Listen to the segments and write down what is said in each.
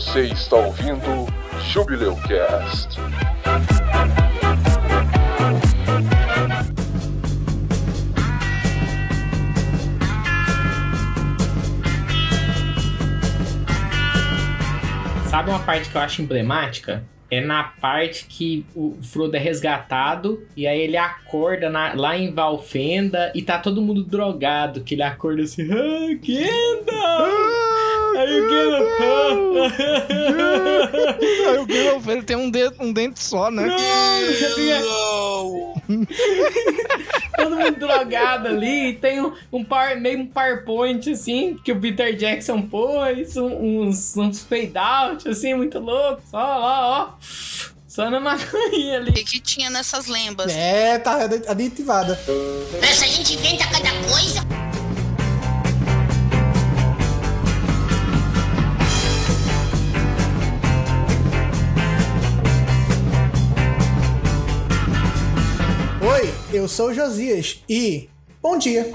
Você está ouvindo Jubileu Cast. Sabe uma parte que eu acho emblemática? É na parte que o Frodo é resgatado e aí ele acorda na- lá em Valfenda e tá todo mundo drogado. Que ele acorda assim, ah, Gandalf! Aí o Gandalf... Aí o Gandalf, ele tem um, dedo, um dente só, né? Não, já tinha- todo mundo drogado ali. E tem um, um par, meio um PowerPoint assim que o Peter Jackson pôs, um- uns, uns fade out assim, muito louco. Só lá, ó. Só na maconha O ali. que, que tinha nessas lembas? É, tá aditivada. Essa gente inventa cada coisa. Eu sou o Josias e. Bom dia.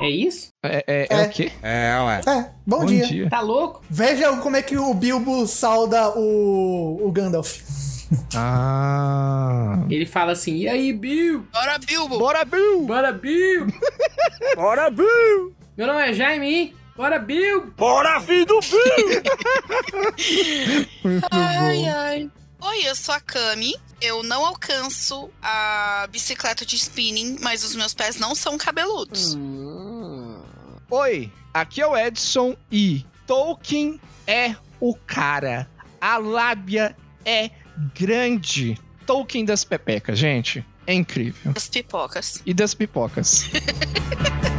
É isso? É, é, é É. o quê? É, ué. É, bom, Bom dia. dia. Tá louco? Veja como é que o Bilbo sauda o, o Gandalf. Ah. Ele fala assim: e aí, Bill? Bora, Bilbo! Bora, Bill! Bora, Bill! Bora, Bill! Meu nome é Jaime. Bora, Bill! Bora, filho do Bill! Ai, ai. Oi, eu sou a Cami. Eu não alcanço a bicicleta de spinning, mas os meus pés não são cabeludos. Oi, aqui é o Edson e Tolkien é o cara. A lábia é grande. Tolkien das pepecas, gente. É incrível. As pipocas. E das pipocas.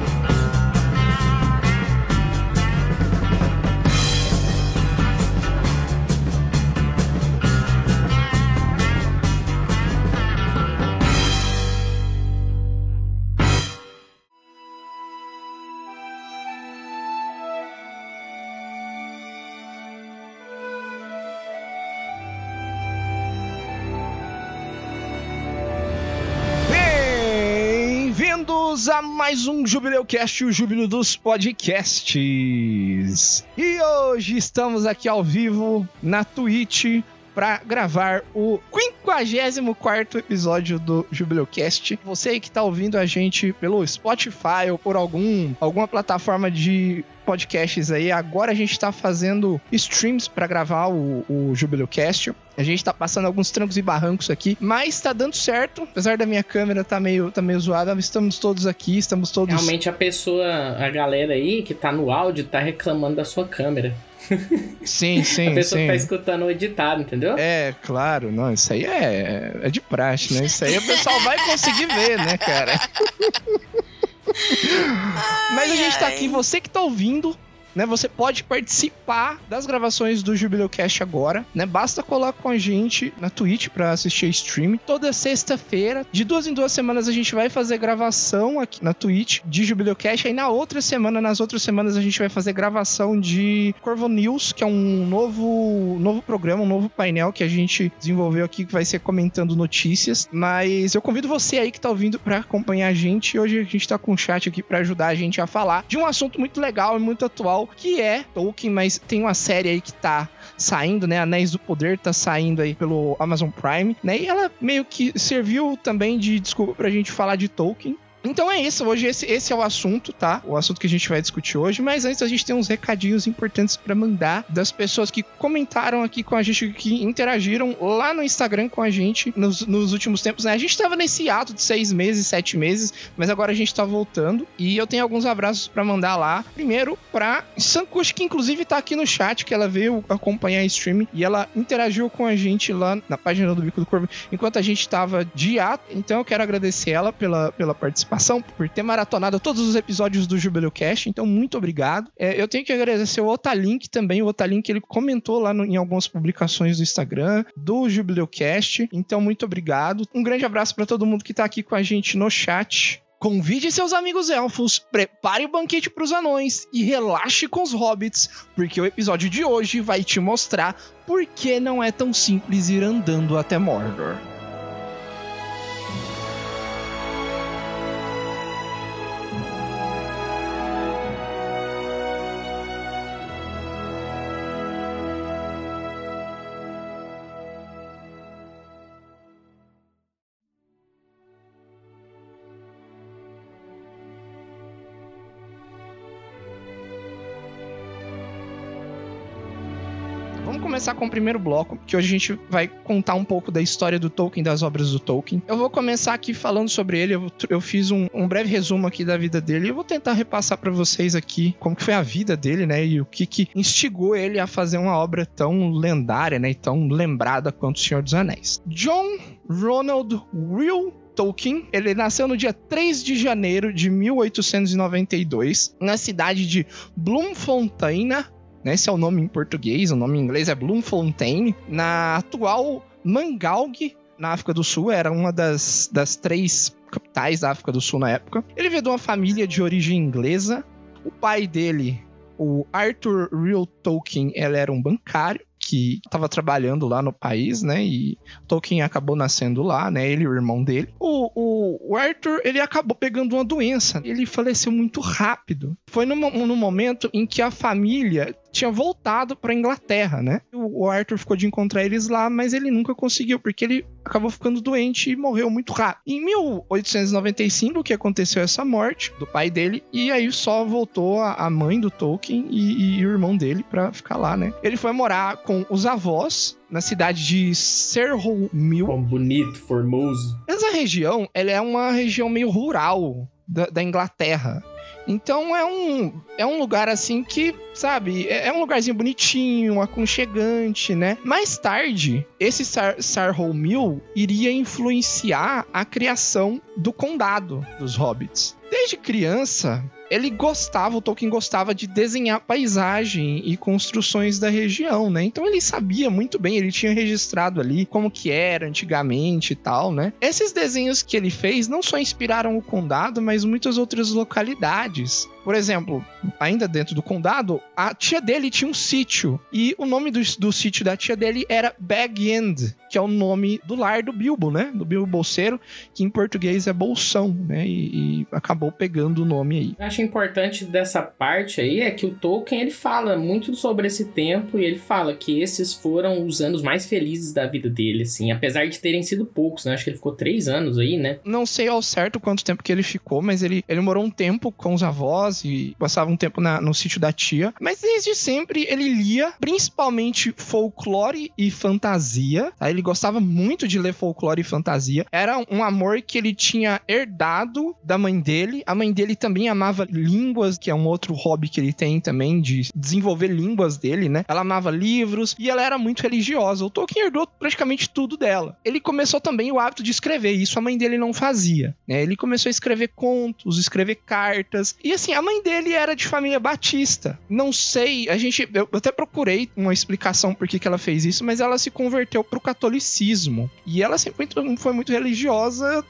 mais um Jubileu Cast, o júbilo dos podcasts. E hoje estamos aqui ao vivo na Twitch para gravar o 54 episódio do Jubileu Cast. Você que tá ouvindo a gente pelo Spotify ou por algum alguma plataforma de podcasts aí, agora a gente tá fazendo streams para gravar o, o Jubileu Cast. A gente tá passando alguns trancos e barrancos aqui, mas tá dando certo. Apesar da minha câmera tá meio, tá meio zoada, estamos todos aqui, estamos todos. Realmente a pessoa, a galera aí que tá no áudio tá reclamando da sua câmera. Sim, sim, a pessoa sim. que tá escutando o editado, entendeu? É, claro, não, isso aí é, é de praxe, né? Isso aí o pessoal vai conseguir ver, né, cara? Mas a gente tá aqui, você que tá ouvindo, né? Você pode participar das gravações do Jubileu Cast agora, né? Basta colar com a gente na Twitch pra assistir a stream. Toda sexta-feira, de duas em duas semanas, a gente vai fazer gravação aqui na Twitch de Jubileu Cast. Aí na outra semana, nas outras semanas, a gente vai fazer gravação de Corvo News, que é um novo, novo programa, um novo painel que a gente desenvolveu aqui, que vai ser comentando notícias. Mas eu convido você aí que tá ouvindo pra acompanhar a gente. Hoje a gente tá com um chat aqui pra ajudar a gente a falar de um assunto muito legal e muito atual, que é Tolkien, mas tem uma série aí que tá saindo, né? Anéis do Poder tá saindo aí pelo Amazon Prime, né? E ela meio que serviu também de desculpa pra gente falar de Tolkien. Então é isso, hoje esse, esse é o assunto, tá? O assunto que a gente vai discutir hoje, mas antes a gente tem uns recadinhos importantes pra mandar das pessoas que comentaram aqui com a gente, que interagiram lá no Instagram com a gente nos, nos últimos tempos, né? A gente tava nesse ato de seis meses, sete meses, mas agora a gente tá voltando e eu tenho alguns abraços pra mandar lá. Primeiro pra Sankush, que inclusive tá aqui no chat, que ela veio acompanhar a stream e ela interagiu com a gente lá na página do Bico do Corvo enquanto a gente tava de ato. Então eu quero agradecer ela pela, pela participação, por ter maratonado todos os episódios do Jubileu Cast. Então, muito obrigado. É, eu tenho que agradecer o Otalink também. O Otalink ele comentou lá no- em algumas publicações do Instagram do Jubileu Cast. Então, muito obrigado. Um grande abraço para todo mundo que tá aqui com a gente no chat. Convide seus amigos elfos, prepare o banquete para os anões e relaxe com os hobbits, porque o episódio de hoje vai te mostrar por que não é tão simples ir andando até Mordor. Começar com o primeiro bloco, que hoje a gente vai contar um pouco da história do Tolkien, das obras do Tolkien. Eu vou começar aqui falando sobre ele, eu, eu fiz um, um, breve resumo aqui da vida dele e eu vou tentar repassar para vocês aqui como que foi a vida dele, né, e o que que instigou ele a fazer uma obra tão lendária, né, e tão lembrada quanto O Senhor dos Anéis. John Ronald Will Tolkien, ele nasceu no dia 3 de janeiro de 1892, na cidade de Bloemfontein, né? Esse é o nome em português, o nome em inglês é Bloemfontein, na atual Mangaung, na África do Sul, era uma das, das três capitais da África do Sul na época. Ele veio de uma família de origem inglesa. O pai dele, o Arthur Real Tolkien, ele era um bancário que estava trabalhando lá no país, né? E Tolkien acabou nascendo lá, né? Ele e o irmão dele. O, o, o Arthur, ele acabou pegando uma doença. Ele faleceu muito rápido. Foi no, no momento em que a família tinha voltado para Inglaterra, né? O Arthur ficou de encontrar eles lá, mas ele nunca conseguiu, porque ele acabou ficando doente e morreu muito rápido. Em 1895 que aconteceu essa morte do pai dele, e aí só voltou a, mãe do Tolkien e, e o irmão dele para ficar lá, né? Ele foi morar com os avós na cidade de Serhol Mill. Bom, bonito, formoso. Essa região, ela é uma região meio rural da, da Inglaterra. Então é um, é um lugar assim que, sabe, é, é um lugarzinho bonitinho, aconchegante, né? Mais tarde, esse Sar Sarhol Mill iria influenciar a criação do condado dos hobbits. Desde criança, ele gostava, o Tolkien gostava de desenhar paisagem e construções da região, né? Então ele sabia muito bem, ele tinha registrado ali como que era antigamente e tal, né? Esses desenhos que ele fez não só inspiraram o condado, mas muitas outras localidades. Por exemplo, ainda dentro do condado, a tia dele tinha um sítio. E o nome do, do sítio da tia dele era Bag End, que é o nome do lar do Bilbo, né? Do Bilbo Bolseiro, que em português é Bolsão, né? E, e acabou pegando o nome aí. Eu acho importante dessa parte aí é que o Tolkien ele fala muito sobre esse tempo e ele fala que esses foram os anos mais felizes da vida dele, assim, apesar de terem sido poucos, né? Acho que ele ficou três anos aí, né? Não sei ao certo quanto tempo que ele ficou, mas ele, ele morou um tempo com os avós e passava um tempo na, no sítio da tia. Mas desde sempre ele lia principalmente folclore e fantasia. Tá? Ele gostava muito de ler folclore e fantasia. Era um amor que ele tinha herdado da mãe dele. A mãe dele também amava línguas, que é um outro hobby que ele tem também, de desenvolver línguas dele, né? Ela amava livros e ela era muito religiosa. O Tolkien herdou praticamente tudo dela. Ele começou também o hábito de escrever, isso a mãe dele não fazia. Né? Ele começou a escrever contos, escrever cartas. E assim, a mãe dele era de família batista. Não sei, a gente. Eu até procurei uma explicação por que, que ela fez isso, mas ela se converteu pro catolicismo. E ela sempre foi muito religiosa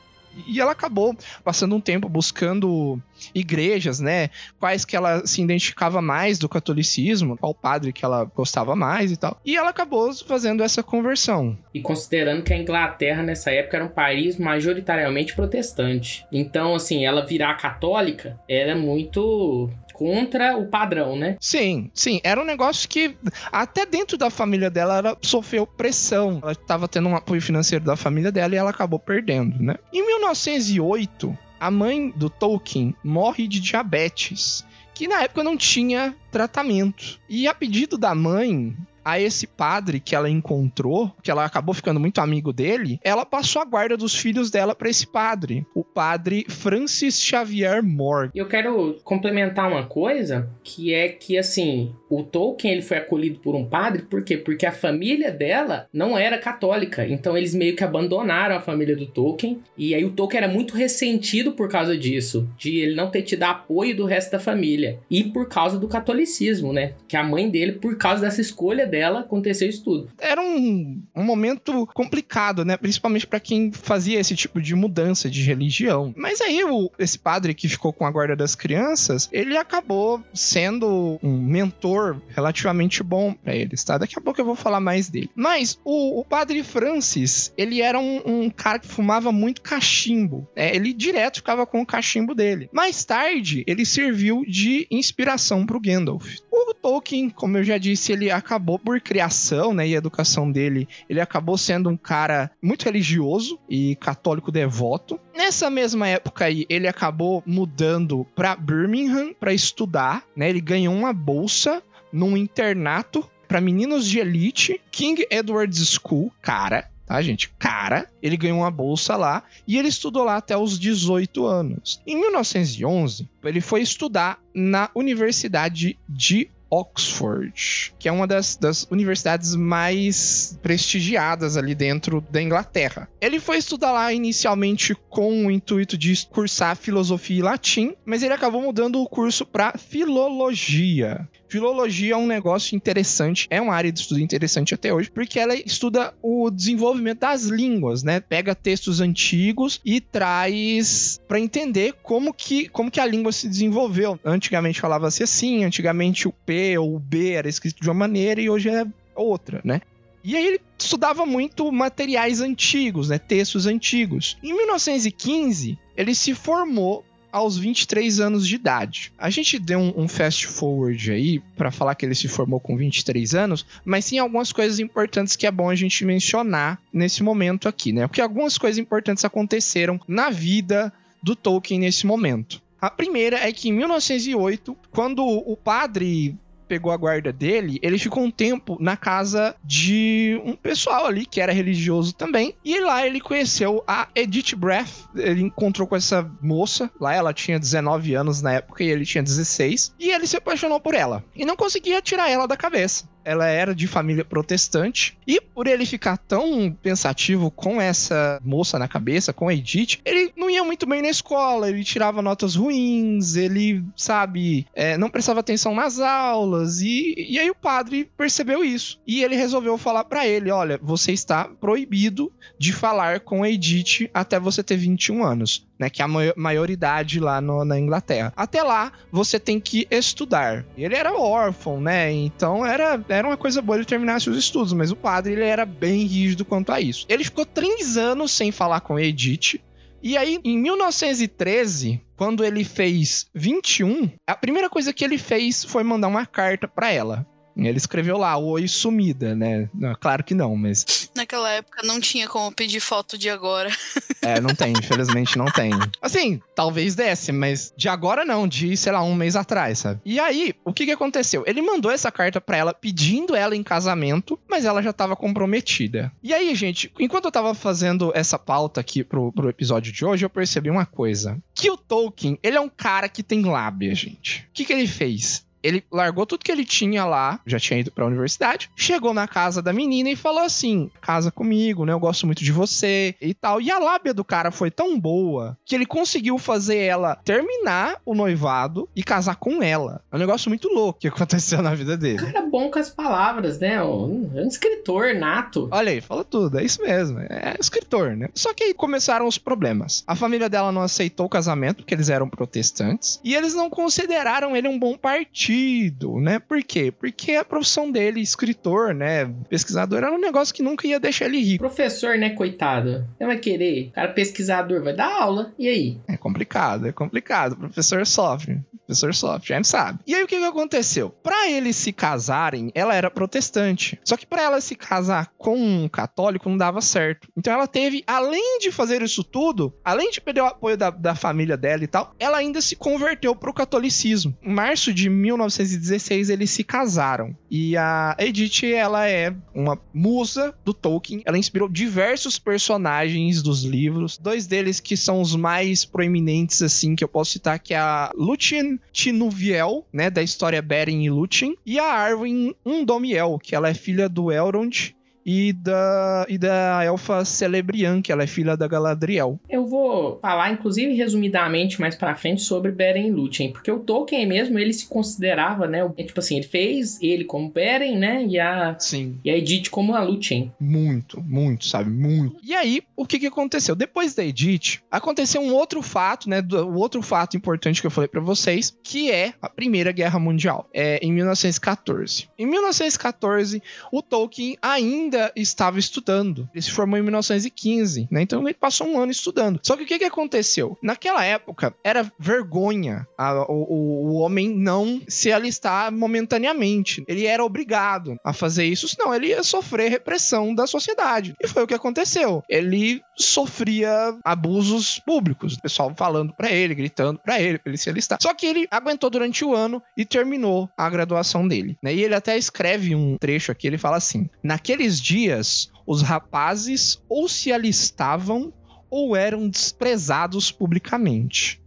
e ela acabou passando um tempo buscando igrejas, né? Quais que ela se identificava mais do catolicismo, qual padre que ela gostava mais e tal. E ela acabou fazendo essa conversão. E considerando que a Inglaterra nessa época era um país majoritariamente protestante. Então, assim, ela virar católica era muito contra o padrão, né? Sim, sim. Era um negócio que até dentro da família dela ela sofreu pressão. Ela estava tendo um apoio financeiro da família dela e ela acabou perdendo, né? Em 1908, a mãe do Tolkien morre de diabetes que na época não tinha tratamento. E a pedido da mãe, a esse padre que ela encontrou, que ela acabou ficando muito amigo dele, ela passou a guarda dos filhos dela para esse padre, o padre Francis Xavier Moore. Eu quero complementar uma coisa, que é que assim, o Tolkien ele foi acolhido por um padre, por quê? Porque a família dela não era católica, então eles meio que abandonaram a família do Tolkien, e aí o Tolkien era muito ressentido por causa disso, de ele não ter tido apoio do resto da família, e por causa do catolicismo, né? Que a mãe dele, por causa dessa escolha dela, aconteceu isso tudo. Era um, um momento complicado, né? Principalmente para quem fazia esse tipo de mudança de religião. Mas aí o, esse padre que ficou com a guarda das crianças, ele acabou sendo um mentor relativamente bom para eles, tá? Daqui a pouco eu vou falar mais dele. Mas o, o padre Francis, ele era um, um, cara que fumava muito cachimbo. Né? Ele direto ficava com o cachimbo dele. Mais tarde, ele serviu de inspiração pro Gandalf. O Tolkien, como eu já disse, ele acabou por criação, né, e educação dele, ele acabou sendo um cara muito religioso e católico devoto. Nessa mesma época aí, ele acabou mudando para Birmingham para estudar, né? Ele ganhou uma bolsa num internato para meninos de elite, King Edward's School, cara, tá, gente? Cara, ele ganhou uma bolsa lá e ele estudou lá até os 18 anos. Em 1911, ele foi estudar na Universidade de Oxford, que é uma das, das, universidades mais prestigiadas ali dentro da Inglaterra. Ele foi estudar lá inicialmente com o intuito de cursar filosofia e latim, mas ele acabou mudando o curso para filologia. Filologia é um negócio interessante, é uma área de estudo interessante até hoje, porque ela estuda o desenvolvimento das línguas, né? Pega textos antigos e traz para entender como que, como que a língua se desenvolveu. Antigamente falava-se assim, antigamente o P ou o B era escrito de uma maneira e hoje é outra, né? E aí ele estudava muito materiais antigos, né, textos antigos. Em 1915, ele se formou aos 23 anos de idade. A gente deu um, um fast forward aí para falar que ele se formou com 23 anos, mas sim algumas coisas importantes que é bom a gente mencionar nesse momento aqui, né? Porque algumas coisas importantes aconteceram na vida do Tolkien nesse momento. A primeira é que em 1908, quando o padre pegou a guarda dele, ele ficou um tempo na casa de um pessoal ali que era religioso também. E lá ele conheceu a Edith Breath. Ele encontrou com essa moça. Lá ela tinha 19 anos na época e ele tinha 16. E ele se apaixonou por ela. E não conseguia tirar ela da cabeça ela era de família protestante. E por ele ficar tão pensativo com essa moça na cabeça, com a Edith, ele não ia muito bem na escola, ele tirava notas ruins, ele, sabe, é, não prestava atenção nas aulas. E, e aí o padre percebeu isso. E ele resolveu falar para ele: olha, você está proibido de falar com a Edith até você ter 21 anos né? Que é a maioridade lá no, na Inglaterra. Até lá, você tem que estudar. Ele era órfão, né? Então era, era uma coisa boa ele terminasse os estudos, mas o padre ele era bem rígido quanto a isso. Ele ficou três anos sem falar com Edith. E aí, em 1913, quando ele fez 21, a primeira coisa que ele fez foi mandar uma carta para ela. Ele escreveu lá, oi sumida, né? Claro que não, mas. Naquela época não tinha como pedir foto de agora. É, não tem, infelizmente não tem. Assim, talvez desse, mas de agora não, de, sei lá, um mês atrás, sabe? E aí, o que que aconteceu? Ele mandou essa carta pra ela pedindo ela em casamento, mas ela já tava comprometida. E aí, gente, enquanto eu tava fazendo essa pauta aqui pro, pro episódio de hoje, eu percebi uma coisa. Que o Tolkien, ele é um cara que tem lábia, gente. O que que ele fez? Ele largou tudo que ele tinha lá, já tinha ido pra universidade, chegou na casa da menina e falou assim: casa comigo, né? Eu gosto muito de você e tal. E a lábia do cara foi tão boa que ele conseguiu fazer ela terminar o noivado e casar com ela. É um negócio muito louco que aconteceu na vida dele. O cara é bom com as palavras, né? Um, um escritor nato. Olha aí, fala tudo, é isso mesmo. É escritor, né? Só que aí começaram os problemas. A família dela não aceitou o casamento, porque eles eram protestantes, e eles não consideraram ele um bom partido sentido, né? Por quê? Porque a profissão dele, escritor, né? Pesquisador, era um negócio que nunca ia deixar ele rico. Professor, né, coitado? Não vai querer. O cara pesquisador vai dar aula. E aí? É complicado, é complicado. O professor sofre. O professor sofre, a gente sabe. E aí o que, que aconteceu? Para eles se casarem, ela era protestante. Só que para ela se casar com um católico não dava certo. Então ela teve, além de fazer isso tudo, além de perder o apoio da, da família dela e tal, ela ainda se converteu pro catolicismo. Em março de 19 1916 eles se casaram. E a Edith, ela é uma musa do Tolkien. Ela inspirou diversos personagens dos livros. Dois deles que são os mais proeminentes, assim, que eu posso citar, que é a Lúthien Tinuviel, né, da história Beren e Lúthien. E a Arwen Undomiel, que ela é filha do Elrond e da, e da elfa Celebrian, que ela é filha da Galadriel. Eu vou falar, inclusive, resumidamente mais pra frente sobre Beren e Lúthien, porque o Tolkien mesmo, ele se considerava, né, tipo assim, ele fez ele como Beren, né, e a, Sim. E a Edith como a Lúthien. Muito, muito, sabe, muito. E aí, o que que aconteceu? Depois da Edith, aconteceu um outro fato, né, o outro fato importante que eu falei para vocês, que é a Primeira Guerra Mundial, é em 1914. Em 1914, o Tolkien ainda ainda estava estudando. Ele se formou em 1915, né? Então ele passou um ano estudando. Só que o que, que aconteceu? Naquela época, era vergonha a, o, o homem não se alistar momentaneamente. Ele era obrigado a fazer isso, senão ele ia sofrer repressão da sociedade. E foi o que aconteceu. Ele sofria abusos públicos. O pessoal falando pra ele, gritando pra ele, pra ele se alistar. Só que ele aguentou durante o ano e terminou a graduação dele. Né? E ele até escreve um trecho aqui, ele fala assim: Naqueles dias, os rapazes ou se alistavam ou eram desprezados publicamente.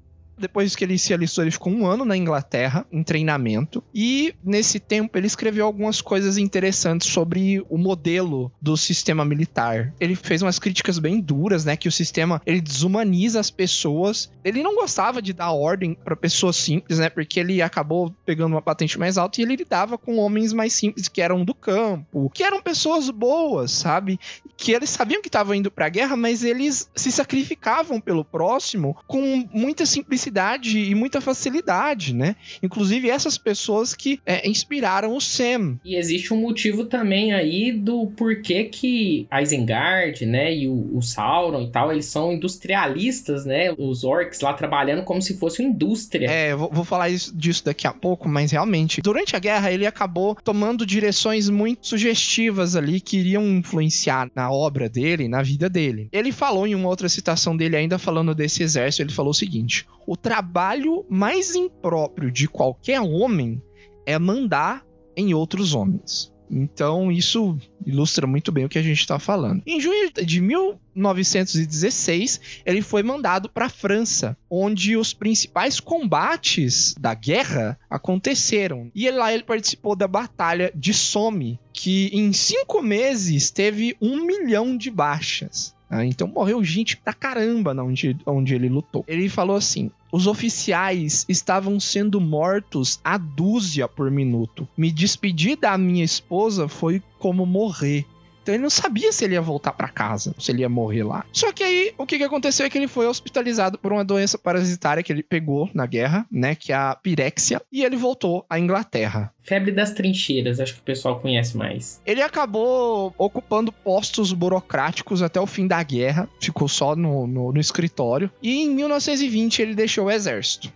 Depois que ele se alistou, ele ficou um ano na Inglaterra, em treinamento. E nesse tempo ele escreveu algumas coisas interessantes sobre o modelo do sistema militar. Ele fez umas críticas bem duras, né? Que o sistema ele desumaniza as pessoas. Ele não gostava de dar ordem para pessoas simples, né? Porque ele acabou pegando uma patente mais alta e ele lidava com homens mais simples que eram do campo, que eram pessoas boas, sabe? Que eles sabiam que estavam indo pra guerra, mas eles se sacrificavam pelo próximo com muita simplicidade e muita facilidade, né? Inclusive essas pessoas que é, inspiraram o Sam. E existe um motivo também aí do porquê que Isengard, né, e o, o Sauron e tal, eles são industrialistas, né? Os orcs lá trabalhando como se fosse uma indústria. É, vou, vou falar isso, disso daqui a pouco, mas realmente, durante a guerra ele acabou tomando direções muito sugestivas ali que iriam influenciar na obra dele, na vida dele. Ele falou em uma outra citação dele, ainda falando desse exército, ele falou o seguinte: o trabalho mais impróprio de qualquer homem é mandar em outros homens. Então, isso ilustra muito bem o que a gente está falando. Em junho de 1916, ele foi mandado para a França, onde os principais combates da guerra aconteceram. E lá ele participou da Batalha de Somme, que em cinco meses teve um milhão de baixas. Ah, então morreu gente pra caramba onde, onde ele lutou. Ele falou assim: os oficiais estavam sendo mortos a dúzia por minuto. Me despedir da minha esposa foi como morrer. Então ele não sabia se ele ia voltar para casa, se ele ia morrer lá. Só que aí o que, que aconteceu é que ele foi hospitalizado por uma doença parasitária que ele pegou na guerra, né, que é a pirexia, e ele voltou à Inglaterra. Febre das trincheiras, acho que o pessoal conhece mais. Ele acabou ocupando postos burocráticos até o fim da guerra, ficou só no, no, no escritório, e em 1920 ele deixou o exército.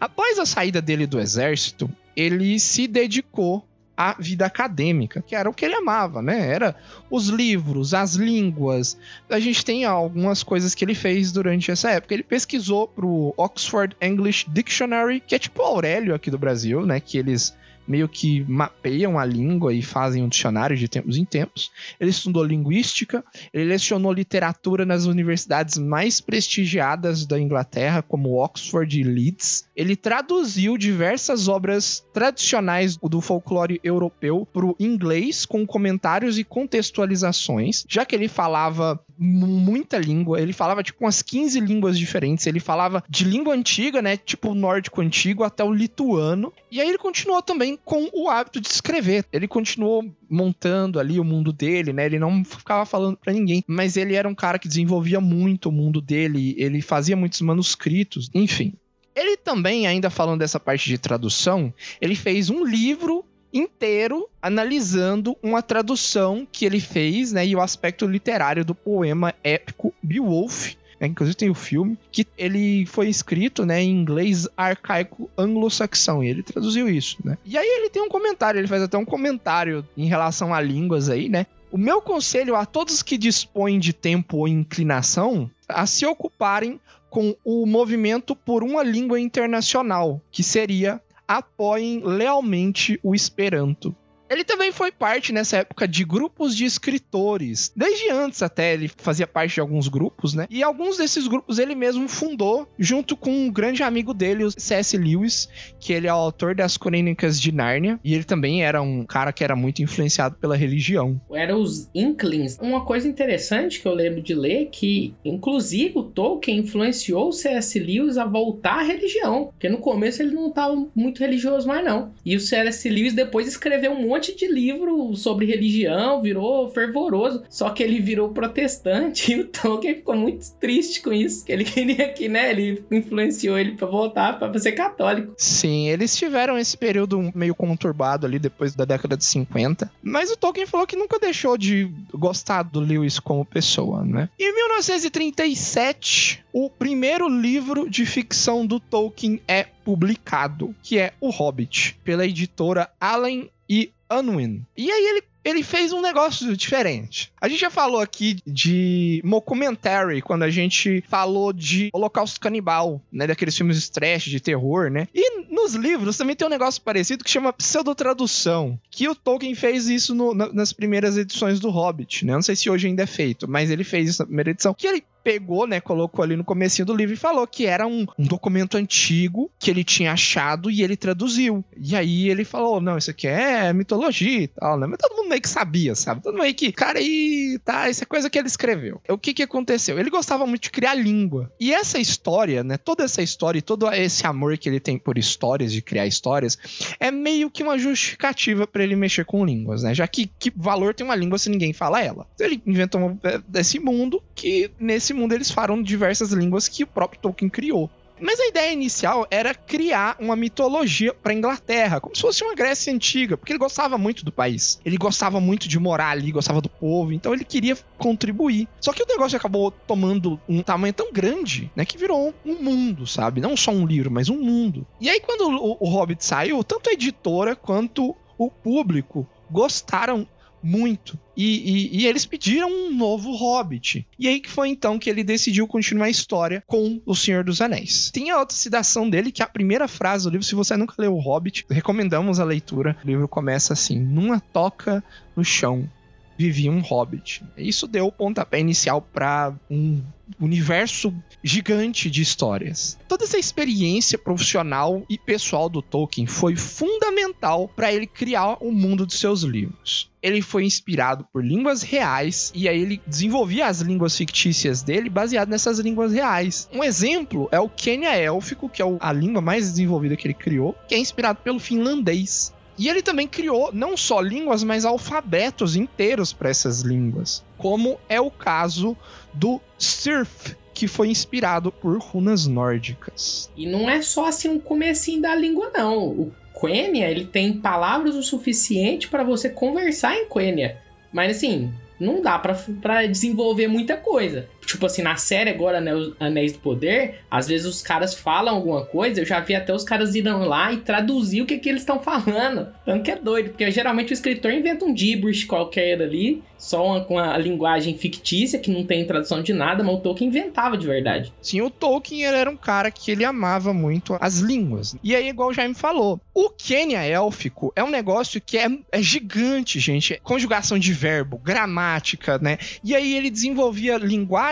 Após a saída dele do exército, ele se dedicou a vida acadêmica, que era o que ele amava, né? Era os livros, as línguas. A gente tem algumas coisas que ele fez durante essa época. Ele pesquisou pro Oxford English Dictionary, que é tipo Aurélio aqui do Brasil, né? Que eles meio que mapeiam a língua e fazem um dicionário de tempos em tempos. Ele estudou linguística, ele lecionou literatura nas universidades mais prestigiadas da Inglaterra, como Oxford e Leeds. Ele traduziu diversas obras tradicionais do folclore europeu para o inglês, com comentários e contextualizações, já que ele falava muita língua. Ele falava, tipo, umas 15 línguas diferentes. Ele falava de língua antiga, né? Tipo o nórdico antigo até o lituano. E aí ele continuou também com o hábito de escrever. Ele continuou montando ali o mundo dele, né? Ele não ficava falando para ninguém, mas ele era um cara que desenvolvia muito o mundo dele. Ele fazia muitos manuscritos, enfim. Ele também, ainda falando dessa parte de tradução, ele fez um livro inteiro analisando uma tradução que ele fez, né, e o aspecto literário do poema épico Beowulf, né, inclusive tem o filme, que ele foi escrito, né, em inglês arcaico anglo-saxão, e ele traduziu isso, né. E aí ele tem um comentário, ele faz até um comentário em relação a línguas aí, né. O meu conselho a todos que dispõem de tempo ou inclinação a se ocuparem com o movimento por uma língua internacional, que seria apoiem lealmente o Esperanto. Ele também foi parte nessa época de grupos de escritores. Desde antes até ele fazia parte de alguns grupos, né? E alguns desses grupos ele mesmo fundou junto com um grande amigo dele, o C.S. Lewis, que ele é o autor das Crônicas de Nárnia, e ele também era um cara que era muito influenciado pela religião. Era os Inklings. Uma coisa interessante que eu lembro de ler que inclusive o Tolkien influenciou o C.S. Lewis a voltar à religião, porque no começo ele não estava muito religioso mais não. E o C.S. Lewis depois escreveu um monte de livro sobre religião, virou fervoroso. Só que ele virou protestante e o Tolkien ficou muito triste com isso. Que ele queria que, né, ele influenciou ele para voltar para ser católico. Sim, eles tiveram esse período meio conturbado ali depois da década de 50. Mas o Tolkien falou que nunca deixou de gostar do Lewis como pessoa, né? Em 1937, o primeiro livro de ficção do Tolkien é publicado, que é O Hobbit, pela editora Allen e Unwin. E aí ele ele fez um negócio diferente. A gente já falou aqui de mockumentary, quando a gente falou de Holocausto Canibal, né? Daqueles filmes de trash, de terror, né? E nos livros também tem um negócio parecido que chama pseudotradução, que o Tolkien fez isso no- na- nas primeiras edições do Hobbit, né? Não sei se hoje ainda é feito, mas ele fez isso na primeira edição, que ele pegou, né, colocou ali no comecinho do livro e falou que era um, um documento antigo que ele tinha achado e ele traduziu. E aí ele falou, não, isso aqui é mitologia e tal, né? Mas todo mundo meio que sabia, sabe? Todo mundo meio que, cara, aí tá, isso é coisa que ele escreveu. O que que aconteceu? Ele gostava muito de criar língua. E essa história, né, toda essa história e todo esse amor que ele tem por histórias, de criar histórias, é meio que uma justificativa pra ele mexer com línguas, né? Já que que valor tem uma língua se ninguém fala ela? Então ele inventou uma, desse mundo que nesse mundo eles falam diversas línguas que o próprio Tolkien criou. Mas a ideia inicial era criar uma mitologia para Inglaterra, como se fosse uma Grécia antiga, porque ele gostava muito do país. Ele gostava muito de morar ali, gostava do povo, então ele queria contribuir. Só que o negócio acabou tomando um tamanho tão grande, né, que virou um mundo, sabe? Não só um livro, mas um mundo. E aí quando o, o Hobbit saiu, tanto a editora quanto o público gostaram muito. E, e- e eles pediram um novo Hobbit. E aí que foi então que ele decidiu continuar a história com O Senhor dos Anéis. Tem a outra citação dele, que é a primeira frase do livro, se você nunca leu O Hobbit, recomendamos a leitura. O livro começa assim: Numa toca no chão vivia um hobbit. Isso deu o pontapé inicial para um universo gigante de histórias. Toda essa experiência profissional e pessoal do Tolkien foi fundamental para ele criar o mundo de seus livros. Ele foi inspirado por línguas reais e aí ele desenvolvia as línguas fictícias dele baseado nessas línguas reais. Um exemplo é o Quenya élfico, que é a língua mais desenvolvida que ele criou, que é inspirado pelo finlandês. E ele também criou não só línguas, mas alfabetos inteiros para essas línguas, como é o caso do Sirf, que foi inspirado por runas nórdicas. E não é só assim um comecinho da língua, não. O Quenya, ele tem palavras o suficiente para você conversar em Quenya. Mas assim, não dá pra desenvolver muita coisa. Tipo assim, na série agora, né, Anéis do Poder, às vezes os caras falam alguma coisa, eu já vi até os caras irem lá e traduzir o que, que eles estão falando. Tanto que é doido, porque geralmente o escritor inventa um gibberish qualquer ali, só uma, com a linguagem fictícia, que não tem tradução de nada, mas o Tolkien inventava de verdade. Sim, o Tolkien era um cara que ele amava muito as línguas. E aí, igual o Jaime falou, o Quenya élfico é um negócio que é, é gigante, gente. Conjugação de verbo, gramática, né? E aí ele desenvolvia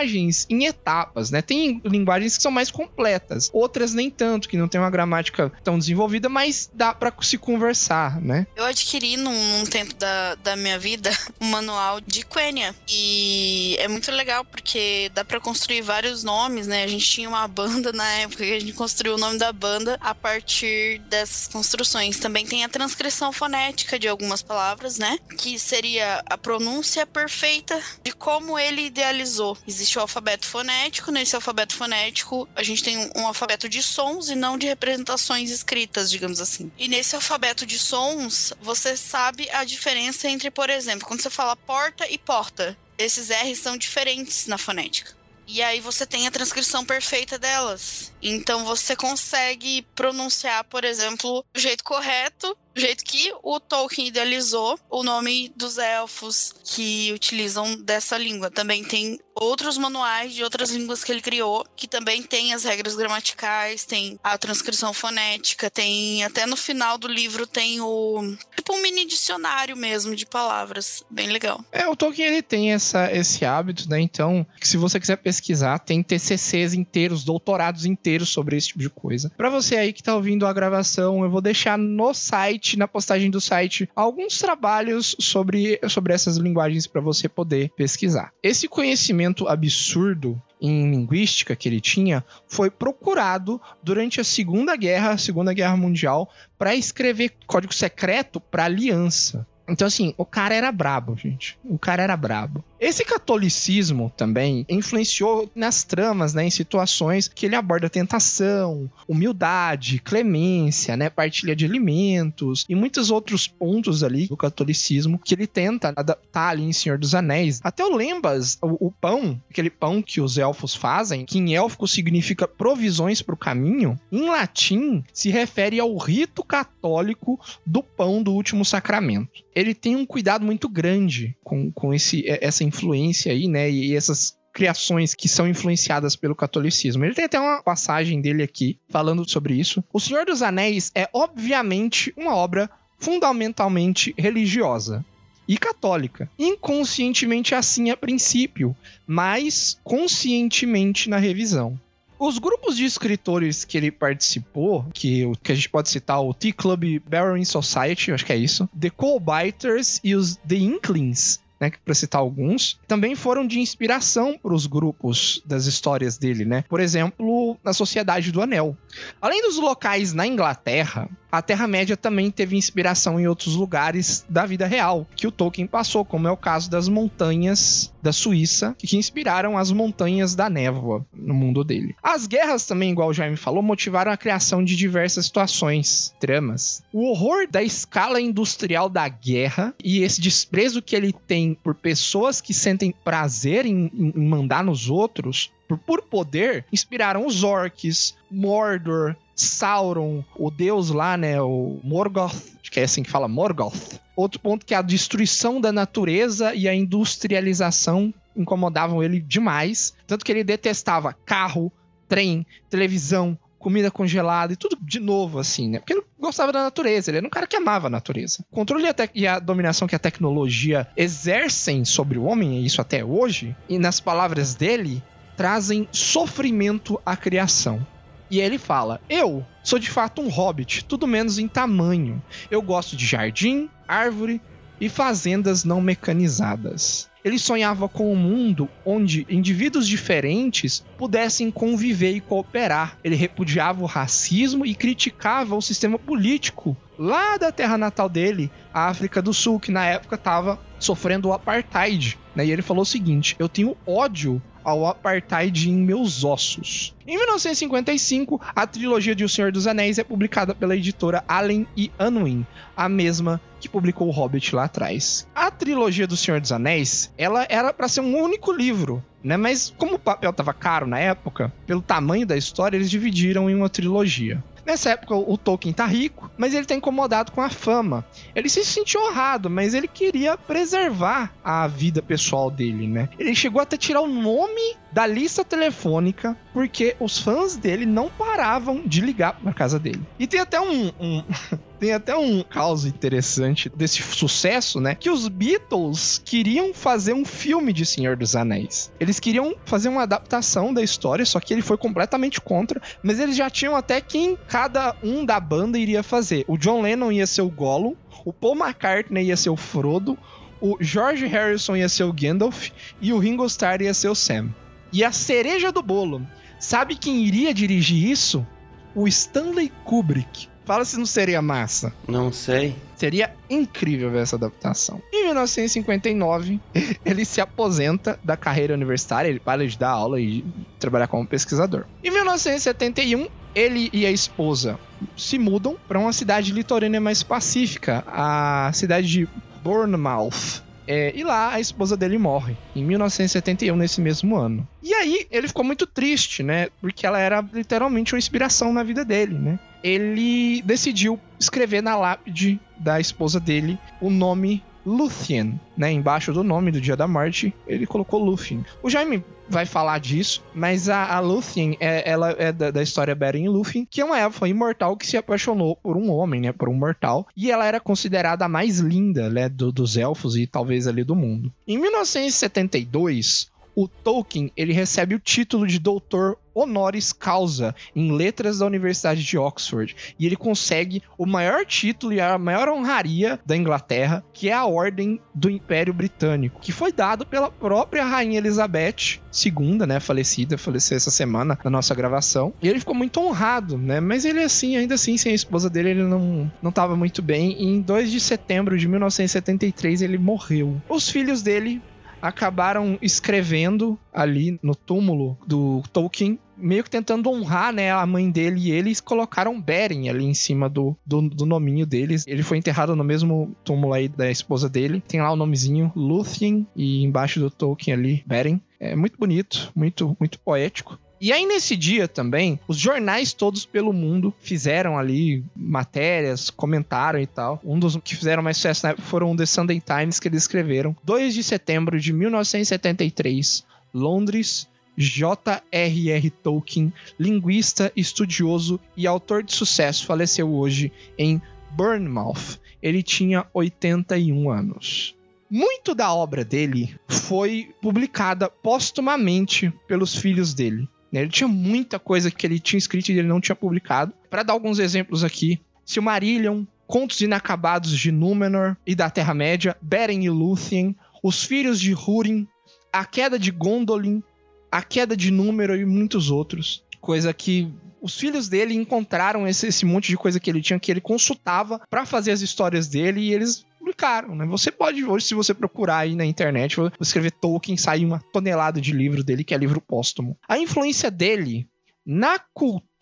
linguagens em etapas, né? Tem linguagens que são mais completas, outras nem tanto, que não tem uma gramática tão desenvolvida, mas dá pra se conversar, né? Eu adquiri num, num tempo da, da minha vida um manual de Quenya. E é muito legal porque dá pra construir vários nomes, né? A gente tinha uma banda na época que a gente construiu o nome da banda a partir dessas construções. Também tem a transcrição fonética de algumas palavras, né? Que seria a pronúncia perfeita de como ele idealizou. Existe o alfabeto fonético. Nesse alfabeto fonético, a gente tem um, alfabeto de sons e não de representações escritas, digamos assim. E nesse alfabeto de sons, você sabe a diferença entre, por exemplo, quando você fala porta e porta. Esses R's são diferentes na fonética. E aí você tem a transcrição perfeita delas. Então você consegue pronunciar, por exemplo, do jeito correto, do jeito que o Tolkien idealizou o nome dos elfos que utilizam dessa língua. Também tem outros manuais de outras línguas que ele criou, que também tem as regras gramaticais, tem a transcrição fonética, tem até no final do livro tem o tipo um mini dicionário mesmo de palavras, bem legal. É, o Tolkien ele tem essa, esse hábito, né? Então, se você quiser pesquisar, tem TCCs inteiros, doutorados inteiros sobre esse tipo de coisa. Pra você aí que tá ouvindo a gravação, eu vou deixar no site, na postagem do site, alguns trabalhos sobre, sobre essas linguagens pra você poder pesquisar. Esse conhecimento absurdo em linguística que ele tinha foi procurado durante a Segunda Guerra, a Segunda Guerra Mundial, para escrever código secreto para aliança. Então, assim, o cara era brabo, gente. O cara era brabo. Esse catolicismo também influenciou nas tramas, né? Em situações que ele aborda tentação, humildade, clemência, né? Partilha de alimentos e muitos outros pontos ali do catolicismo que ele tenta adaptar ali em Senhor dos Anéis. Até o Lembas, o, o pão, aquele pão que os elfos fazem, que em élfico significa provisões para o caminho, em latim se refere ao rito católico do pão do último sacramento. Ele tem um cuidado muito grande com, com esse, essa influência aí, né? E essas criações que são influenciadas pelo catolicismo. Ele tem até uma passagem dele aqui falando sobre isso. O Senhor dos Anéis é obviamente uma obra fundamentalmente religiosa e católica. Inconscientemente assim a princípio, mas conscientemente na revisão. Os grupos de escritores que ele participou, que, que a gente pode citar o T-Club Barron Society, acho que é isso, The Coal-Biters e os The Inklings, né, para citar alguns, também foram de inspiração para os grupos das histórias dele, né? Por exemplo, na Sociedade do Anel. Além dos locais na Inglaterra, a Terra-média também teve inspiração em outros lugares da vida real que o Tolkien passou, como é o caso das montanhas da Suíça, que inspiraram as montanhas da névoa no mundo dele. As guerras também, igual o Jaime falou, motivaram a criação de diversas situações, tramas. O horror da escala industrial da guerra e esse desprezo que ele tem por pessoas que sentem prazer em, em mandar nos outros por poder, inspiraram os orcs, Mordor, Sauron, o deus lá, né, o Morgoth, acho que é assim que fala, Morgoth. Outro ponto que é a destruição da natureza e a industrialização incomodavam ele demais, tanto que ele detestava carro, trem, televisão, comida congelada e tudo de novo, assim, né? Porque ele gostava da natureza, ele era um cara que amava a natureza. O controle e a, e a, dominação que a tecnologia exercem sobre o homem, e isso até hoje, e nas palavras dele, trazem sofrimento à criação. E ele fala: Eu sou de fato um hobbit, tudo menos em tamanho. Eu gosto de jardim, árvore e fazendas não mecanizadas. Ele sonhava com um mundo onde indivíduos diferentes pudessem conviver e cooperar. Ele repudiava o racismo e criticava o sistema político lá da terra natal dele, a África do Sul, que na época estava sofrendo o apartheid. Né? E ele falou o seguinte: Eu tenho ódio ao apartheid em meus ossos. Em 1955, a trilogia de O Senhor dos Anéis é publicada pela editora Allen e Unwin, a mesma que publicou O Hobbit lá atrás. A trilogia do Senhor dos Anéis, ela era para ser um único livro, né? Mas como o papel estava caro na época, pelo tamanho da história, eles dividiram em uma trilogia. Nessa época, o Tolkien tá rico, mas ele tá incomodado com a fama. Ele se sentiu honrado, mas ele queria preservar a vida pessoal dele, né? Ele chegou até tirar o nome da lista telefônica porque os fãs dele não paravam de ligar pra casa dele. E tem até um, um tem até um caso interessante desse sucesso, né? Que os Beatles queriam fazer um filme de Senhor dos Anéis. Eles queriam fazer uma adaptação da história, só que ele foi completamente contra, mas eles já tinham até quem cada um da banda iria fazer. O John Lennon ia ser o Gollum, o Paul McCartney ia ser o Frodo, o George Harrison ia ser o Gandalf e o Ringo Starr ia ser o Sam. E a cereja do bolo, sabe quem iria dirigir isso? O Stanley Kubrick. Fala se não seria massa. Não sei. Seria incrível ver essa adaptação. Em 1959, ele se aposenta da carreira universitária, ele para de dar aula e trabalhar como pesquisador. Em 1971, ele e a esposa se mudam para uma cidade litorânea mais pacífica, a cidade de Bournemouth. É, e lá a esposa dele morre, em 1971, nesse mesmo ano. E aí ele ficou muito triste, né? Porque ela era literalmente uma inspiração na vida dele, né? Ele decidiu escrever na lápide da esposa dele o nome Luthien, né? Embaixo do nome do dia da morte, ele colocou Lúthien. O Jaime vai falar disso, mas a, a Lúthien, é, ela é da, da história Beren Lúthien, que é uma elfa imortal que se apaixonou por um homem, né? Por um mortal. E ela era considerada a mais linda, né? Do, dos elfos e talvez ali do mundo. Em 1972, o Tolkien ele recebe o título de doutor honoris causa em letras da Universidade de Oxford e ele consegue o maior título e a maior honraria da Inglaterra, que é a Ordem do Império Britânico, que foi dado pela própria rainha Elizabeth II, né, falecida, faleceu essa semana na nossa gravação. E ele ficou muito honrado, né? Mas ele assim, ainda assim, sem a esposa dele, ele não não estava muito bem. E em 2 de setembro de 1973 ele morreu. Os filhos dele acabaram escrevendo ali no túmulo do Tolkien meio que tentando honrar, né, a mãe dele e eles colocaram Beren ali em cima do, do, do, nominho deles. Ele foi enterrado no mesmo túmulo aí da esposa dele. Tem lá o nomezinho Lúthien e embaixo do Tolkien ali, Beren. É muito bonito, muito, muito poético. E aí, nesse dia também, os jornais todos pelo mundo fizeram ali matérias, comentaram e tal. Um dos que fizeram mais sucesso na época foram o The Sunday Times, que eles escreveram. 2 de setembro de 1973, Londres, J.R.R. Tolkien, linguista, estudioso e autor de sucesso, faleceu hoje em Bournemouth. Ele tinha 81 anos. Muito da obra dele foi publicada postumamente pelos filhos dele. Né? Ele tinha muita coisa que ele tinha escrito e ele não tinha publicado. Para dar alguns exemplos aqui, Silmarillion, Contos Inacabados de Númenor e da Terra-média, Beren e Lúthien, Os Filhos de Húrin, A Queda de Gondolin, A Queda de Númenor e muitos outros. Coisa que os filhos dele encontraram esse, esse monte de coisa que ele tinha, que ele consultava para fazer as histórias dele e eles publicaram, né? Você pode, hoje, se você procurar aí na internet, escrever Tolkien, sair uma tonelada de livro dele, que é livro póstumo. A influência dele na cultura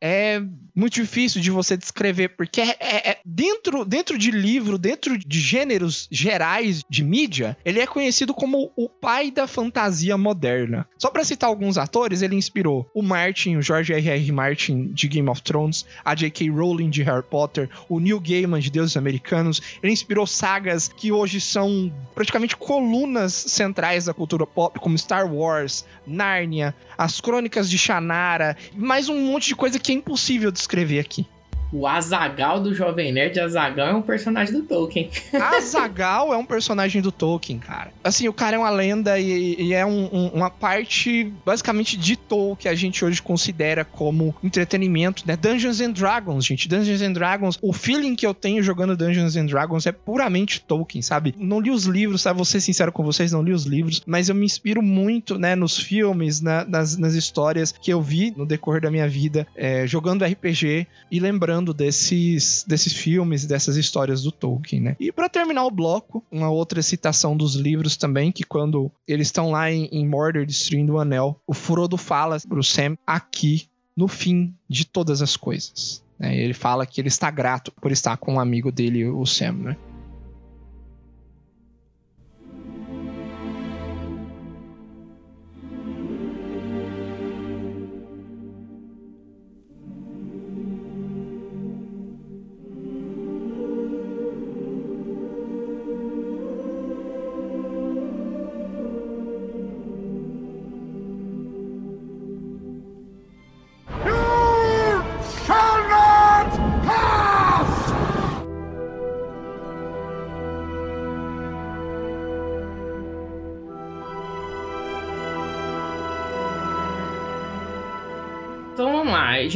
é muito difícil de você descrever, porque é, é- é- dentro, dentro de livro, dentro de gêneros gerais de mídia, ele é conhecido como o pai da fantasia moderna. Só pra citar alguns atores, ele inspirou o Martin, o George R.R. Martin de Game of Thrones, a J.K. Rowling de Harry Potter, o Neil Gaiman de Deuses Americanos. Ele inspirou sagas que hoje são praticamente colunas centrais da cultura pop, como Star Wars, Nárnia, as Crônicas de Shannara, mais um monte de coisa que é impossível descrever aqui. O Azagal do Jovem Nerd, Azagal é um personagem do Tolkien. Azagal é um personagem do Tolkien, cara. Assim, o cara é uma lenda e, e é um- um- uma parte, basicamente, de Tolkien que a gente hoje considera como entretenimento, né? Dungeons and Dragons, gente. Dungeons and Dragons, o feeling que eu tenho jogando Dungeons and Dragons é puramente Tolkien, sabe? Não li os livros, sabe? Vou ser sincero com vocês, não li os livros, mas eu me inspiro muito, né, nos filmes, na- nas, nas histórias que eu vi no decorrer da minha vida, é, jogando RPG e lembrando desses, desses filmes, dessas histórias do Tolkien, né? E pra terminar o bloco, uma outra citação dos livros também, que quando eles estão lá em, em Mordor destruindo o Anel, o Frodo fala pro Sam aqui no fim de todas as coisas. né? Ele fala que ele está grato por estar com um amigo dele, o Sam, né?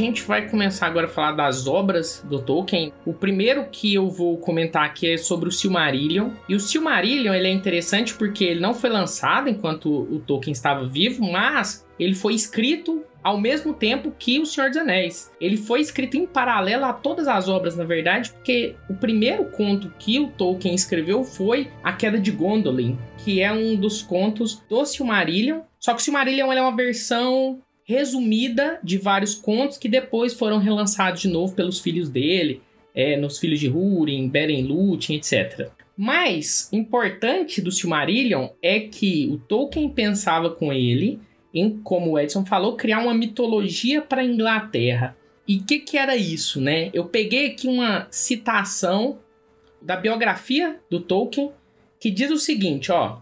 Gente vai começar agora a falar das obras do Tolkien. O primeiro que eu vou comentar aqui é sobre o Silmarillion. E o Silmarillion ele é interessante porque ele não foi lançado enquanto o Tolkien estava vivo, mas ele foi escrito ao mesmo tempo que O Senhor dos Anéis. Ele foi escrito em paralelo a todas as obras, na verdade, porque o primeiro conto que o Tolkien escreveu foi A Queda de Gondolin, que é um dos contos do Silmarillion. Só que o Silmarillion é uma versão resumida de vários contos que depois foram relançados de novo pelos filhos dele, é, nos filhos de Húrin, Beren Lúthien, etc. Mas importante do Silmarillion é que o Tolkien pensava com ele em, como o Edson falou, criar uma mitologia para a Inglaterra. E o que, que era isso, né? Eu peguei aqui uma citação da biografia do Tolkien que diz o seguinte, ó: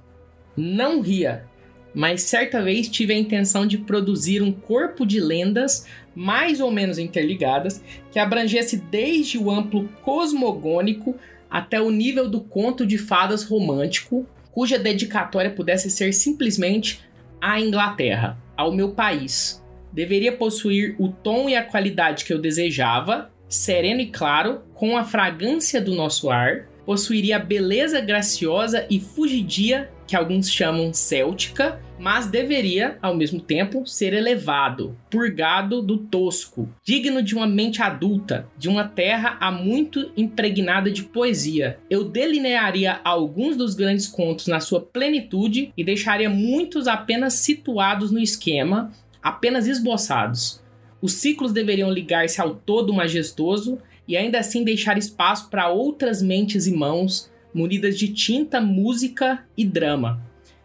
Não ria, mas certa vez tive a intenção de produzir um corpo de lendas mais ou menos interligadas que abrangesse desde o amplo cosmogônico até o nível do conto de fadas romântico, cuja dedicatória pudesse ser simplesmente à Inglaterra, ao meu país. Deveria possuir o tom e a qualidade que eu desejava, sereno e claro, com a fragrância do nosso ar, possuiria a beleza graciosa e fugidia que alguns chamam céltica, mas deveria, ao mesmo tempo, ser elevado, purgado do tosco, digno de uma mente adulta, de uma terra há muito impregnada de poesia. Eu delinearia alguns dos grandes contos na sua plenitude e deixaria muitos apenas situados no esquema, apenas esboçados. Os ciclos deveriam ligar-se ao todo majestoso e ainda assim deixar espaço para outras mentes e mãos munidas de tinta, música e drama.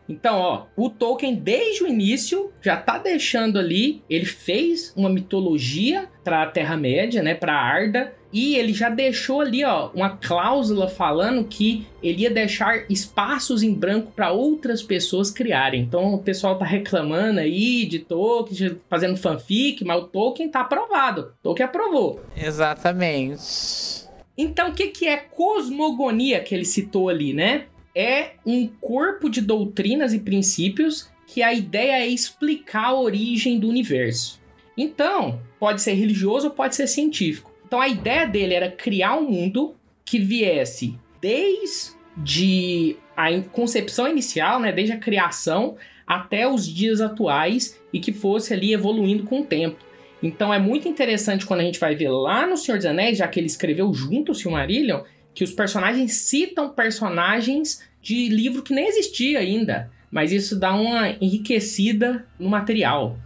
Então, ó, o Tolkien desde o início já tá deixando ali, ele fez uma mitologia para a Terra-média, né, para Arda, e ele já deixou ali, ó, uma cláusula falando que ele ia deixar espaços em branco para outras pessoas criarem. Então o pessoal tá reclamando aí de Tolkien fazendo fanfic, mas o Tolkien tá aprovado. Tolkien aprovou. Exatamente. Então o que que é cosmogonia que ele citou ali, né? é um corpo de doutrinas e princípios que a ideia é explicar a origem do universo. Então, pode ser religioso ou pode ser científico. Então, a ideia dele era criar um mundo que viesse desde a concepção inicial, né, desde a criação até os dias atuais e que fosse ali evoluindo com o tempo. Então é muito interessante quando a gente vai ver lá no Senhor dos Anéis, já que ele escreveu junto o Silmarillion, que os personagens citam personagens de livro que nem existia ainda, mas isso dá uma enriquecida no material.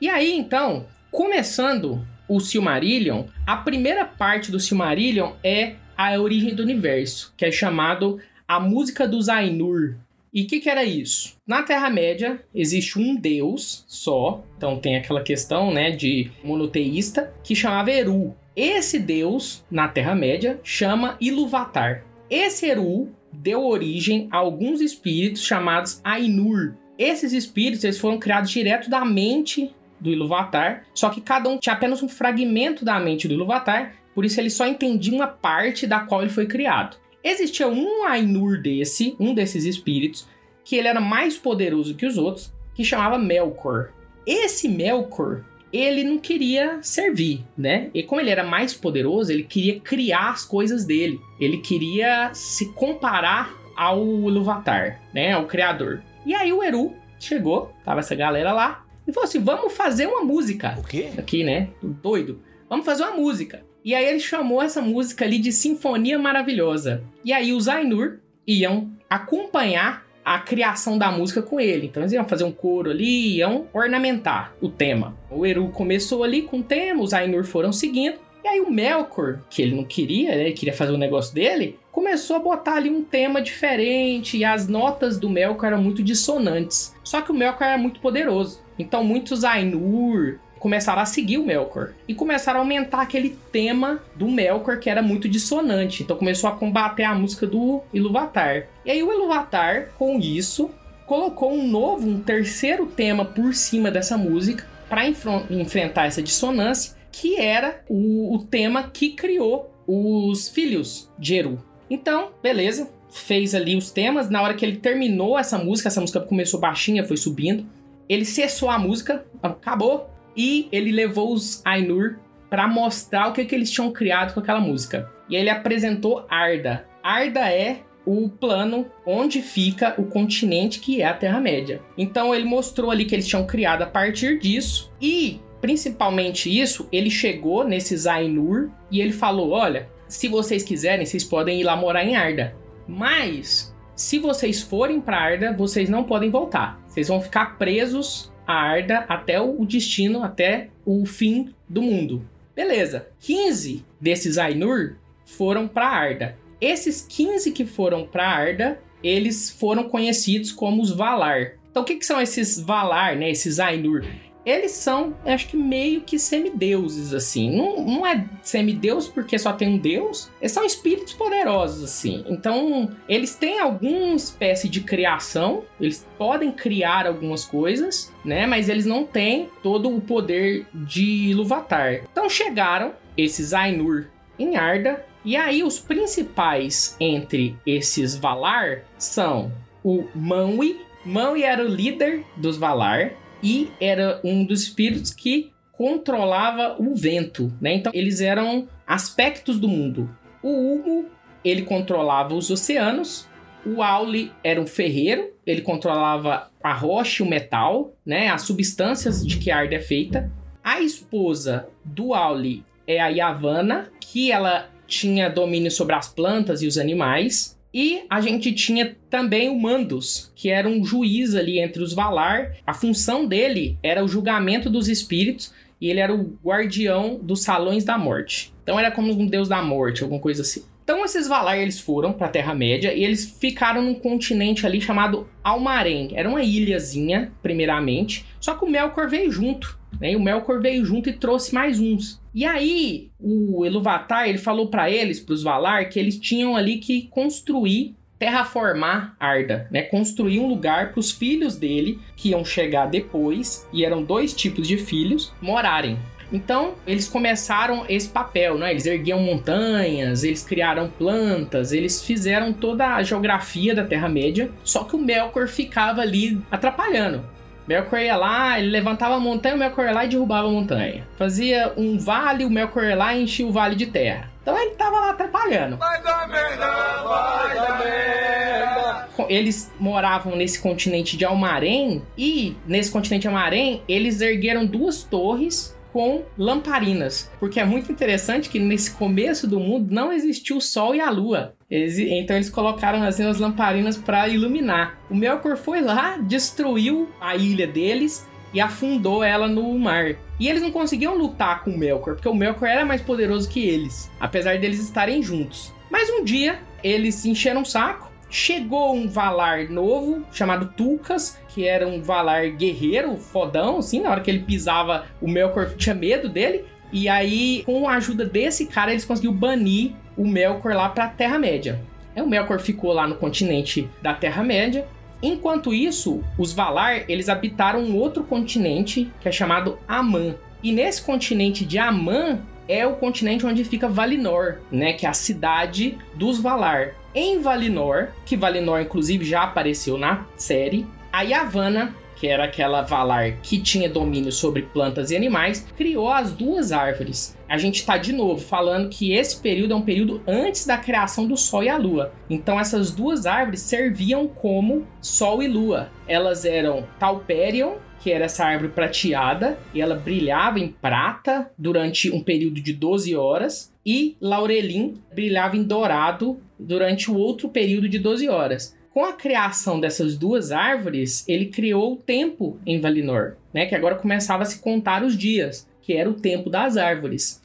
E aí, então, começando o Silmarillion, a primeira parte do Silmarillion é a origem do universo, que é chamado a música dos Ainur. E o que, que, era isso? Na Terra-média existe um deus só, então tem aquela questão né, de monoteísta, que chamava Eru. Esse deus, na Terra-média, chama Ilúvatar. Esse Eru deu origem a alguns espíritos chamados Ainur. Esses espíritos eles foram criados direto da mente do Ilúvatar, só que cada um tinha apenas um fragmento da mente do Ilúvatar, por isso ele só entendia uma parte da qual ele foi criado. Existia um Ainur desse, um desses espíritos, que ele era mais poderoso que os outros, que chamava Melkor. Esse Melkor, ele não queria servir, né? E como ele era mais poderoso, ele queria criar as coisas dele. Ele queria se comparar ao Iluvatar, né? Ao criador. E aí o Eru chegou, tava essa galera lá, e falou assim: vamos fazer uma música. O quê? Aqui, né? Doido. Vamos fazer uma música. E aí ele chamou essa música ali de Sinfonia Maravilhosa. E aí os Ainur iam acompanhar a criação da música com ele. Então eles iam fazer um coro ali, iam ornamentar o tema. O Eru começou ali com o tema, os Ainur foram seguindo. E aí o Melkor, que ele não queria, né, ele queria fazer o negócio dele, começou a botar ali um tema diferente e as notas do Melkor eram muito dissonantes. Só que o Melkor era muito poderoso. Então muitos Ainur, começaram a seguir o Melkor e começaram a aumentar aquele tema do Melkor que era muito dissonante. Então começou a combater a música do Iluvatar. E aí o Iluvatar, com isso, colocou um novo, um terceiro tema por cima dessa música para enfrentar essa dissonância, que era o, o tema que criou os filhos de Eru. Então, beleza, fez ali os temas. Na hora que ele terminou essa música, essa música começou baixinha, foi subindo. Ele cessou a música, acabou, e ele levou os Ainur para mostrar o que, que eles tinham criado com aquela música. E ele apresentou Arda. Arda é o plano onde fica o continente que é a Terra-média. Então ele mostrou ali que eles tinham criado a partir disso e principalmente isso, ele chegou nesses Ainur e ele falou: "Olha, se vocês quiserem, vocês podem ir lá morar em Arda, mas se vocês forem para Arda, vocês não podem voltar. Vocês vão ficar presos a Arda até o destino, até o fim do mundo. Beleza. 15 desses Ainur foram para Arda. Esses 15 que foram para Arda, eles foram conhecidos como os Valar. Então, o que, que são esses Valar, né? Esses Ainur? Eles são, acho que meio que semideuses, assim. Não, não é semideus porque só tem um deus, eles são espíritos poderosos, assim. Então, eles têm alguma espécie de criação, eles podem criar algumas coisas, né? Mas eles não têm todo o poder de Iluvatar. Então, chegaram esses Ainur em Arda, e aí os principais entre esses Valar são o Manwë. Manwë era o líder dos Valar, e era um dos espíritos que controlava o vento, né? Então eles eram aspectos do mundo. O Humo, ele controlava os oceanos. O Auli era um ferreiro, ele controlava a rocha e o metal, né? As substâncias de que a Arda é feita. A esposa do Auli é a Yavanna, que ela tinha domínio sobre as plantas e os animais. E a gente tinha também o Mandos, que era um juiz ali entre os Valar. A função dele era o julgamento dos espíritos e ele era o guardião dos salões da morte. Então era como um deus da morte, alguma coisa assim. Então esses Valar eles foram para a Terra-média e eles ficaram num continente ali chamado Almarém. Era uma ilhazinha, primeiramente, só que o Melkor veio junto. Né? E o Melkor veio junto e trouxe mais uns. E aí, o Iluvatar, ele falou para eles, para os Valar, que eles tinham ali que construir terraformar Arda, né? Construir um lugar para os filhos dele, que iam chegar depois, e eram dois tipos de filhos, morarem. Então, eles começaram esse papel, né? Eles erguiam montanhas, eles criaram plantas, eles fizeram toda a geografia da Terra-média, só que o Melkor ficava ali atrapalhando. Melkor ia lá, ele levantava a montanha, o Melkor ia lá e derrubava a montanha. Fazia um vale, o Melkor ia lá e enchia o vale de terra. Então ele tava lá atrapalhando. Vai dar merda, vai dar merda. Eles moravam nesse continente de Almarém e nesse continente de Almarém eles ergueram duas torres com lamparinas. Porque é muito interessante que nesse começo do mundo não existiu o Sol e a Lua. Eles, então eles colocaram assim, as lamparinas para iluminar. O Melkor foi lá, destruiu a ilha deles e afundou ela no mar. E eles não conseguiam lutar com o Melkor, porque o Melkor era mais poderoso que eles, apesar deles estarem juntos. Mas um dia eles encheram o saco Chegou um Valar novo, chamado Tulkas, que era um Valar guerreiro, fodão, assim, na hora que ele pisava, o Melkor tinha medo dele. E aí, com a ajuda desse cara, eles conseguiram banir o Melkor lá pra Terra-média. O Melkor ficou lá no continente da Terra-média. Enquanto isso, os Valar, eles habitaram um outro continente, que é chamado Aman. E nesse continente de Aman, é o continente onde fica Valinor, né, que é a cidade dos Valar em Valinor, que Valinor inclusive já apareceu na série, a Yavanna, que era aquela Valar que tinha domínio sobre plantas e animais, criou as duas árvores. A gente está de novo falando que esse período é um período antes da criação do Sol e a Lua. Então essas duas árvores serviam como Sol e Lua. Elas eram Talperion, que era essa árvore prateada, e ela brilhava em prata durante um período de 12 horas, e Laurelin brilhava em dourado durante o outro período de 12 horas. Com a criação dessas duas árvores, ele criou o tempo em Valinor, né, que agora começava a se contar os dias, que era o tempo das árvores.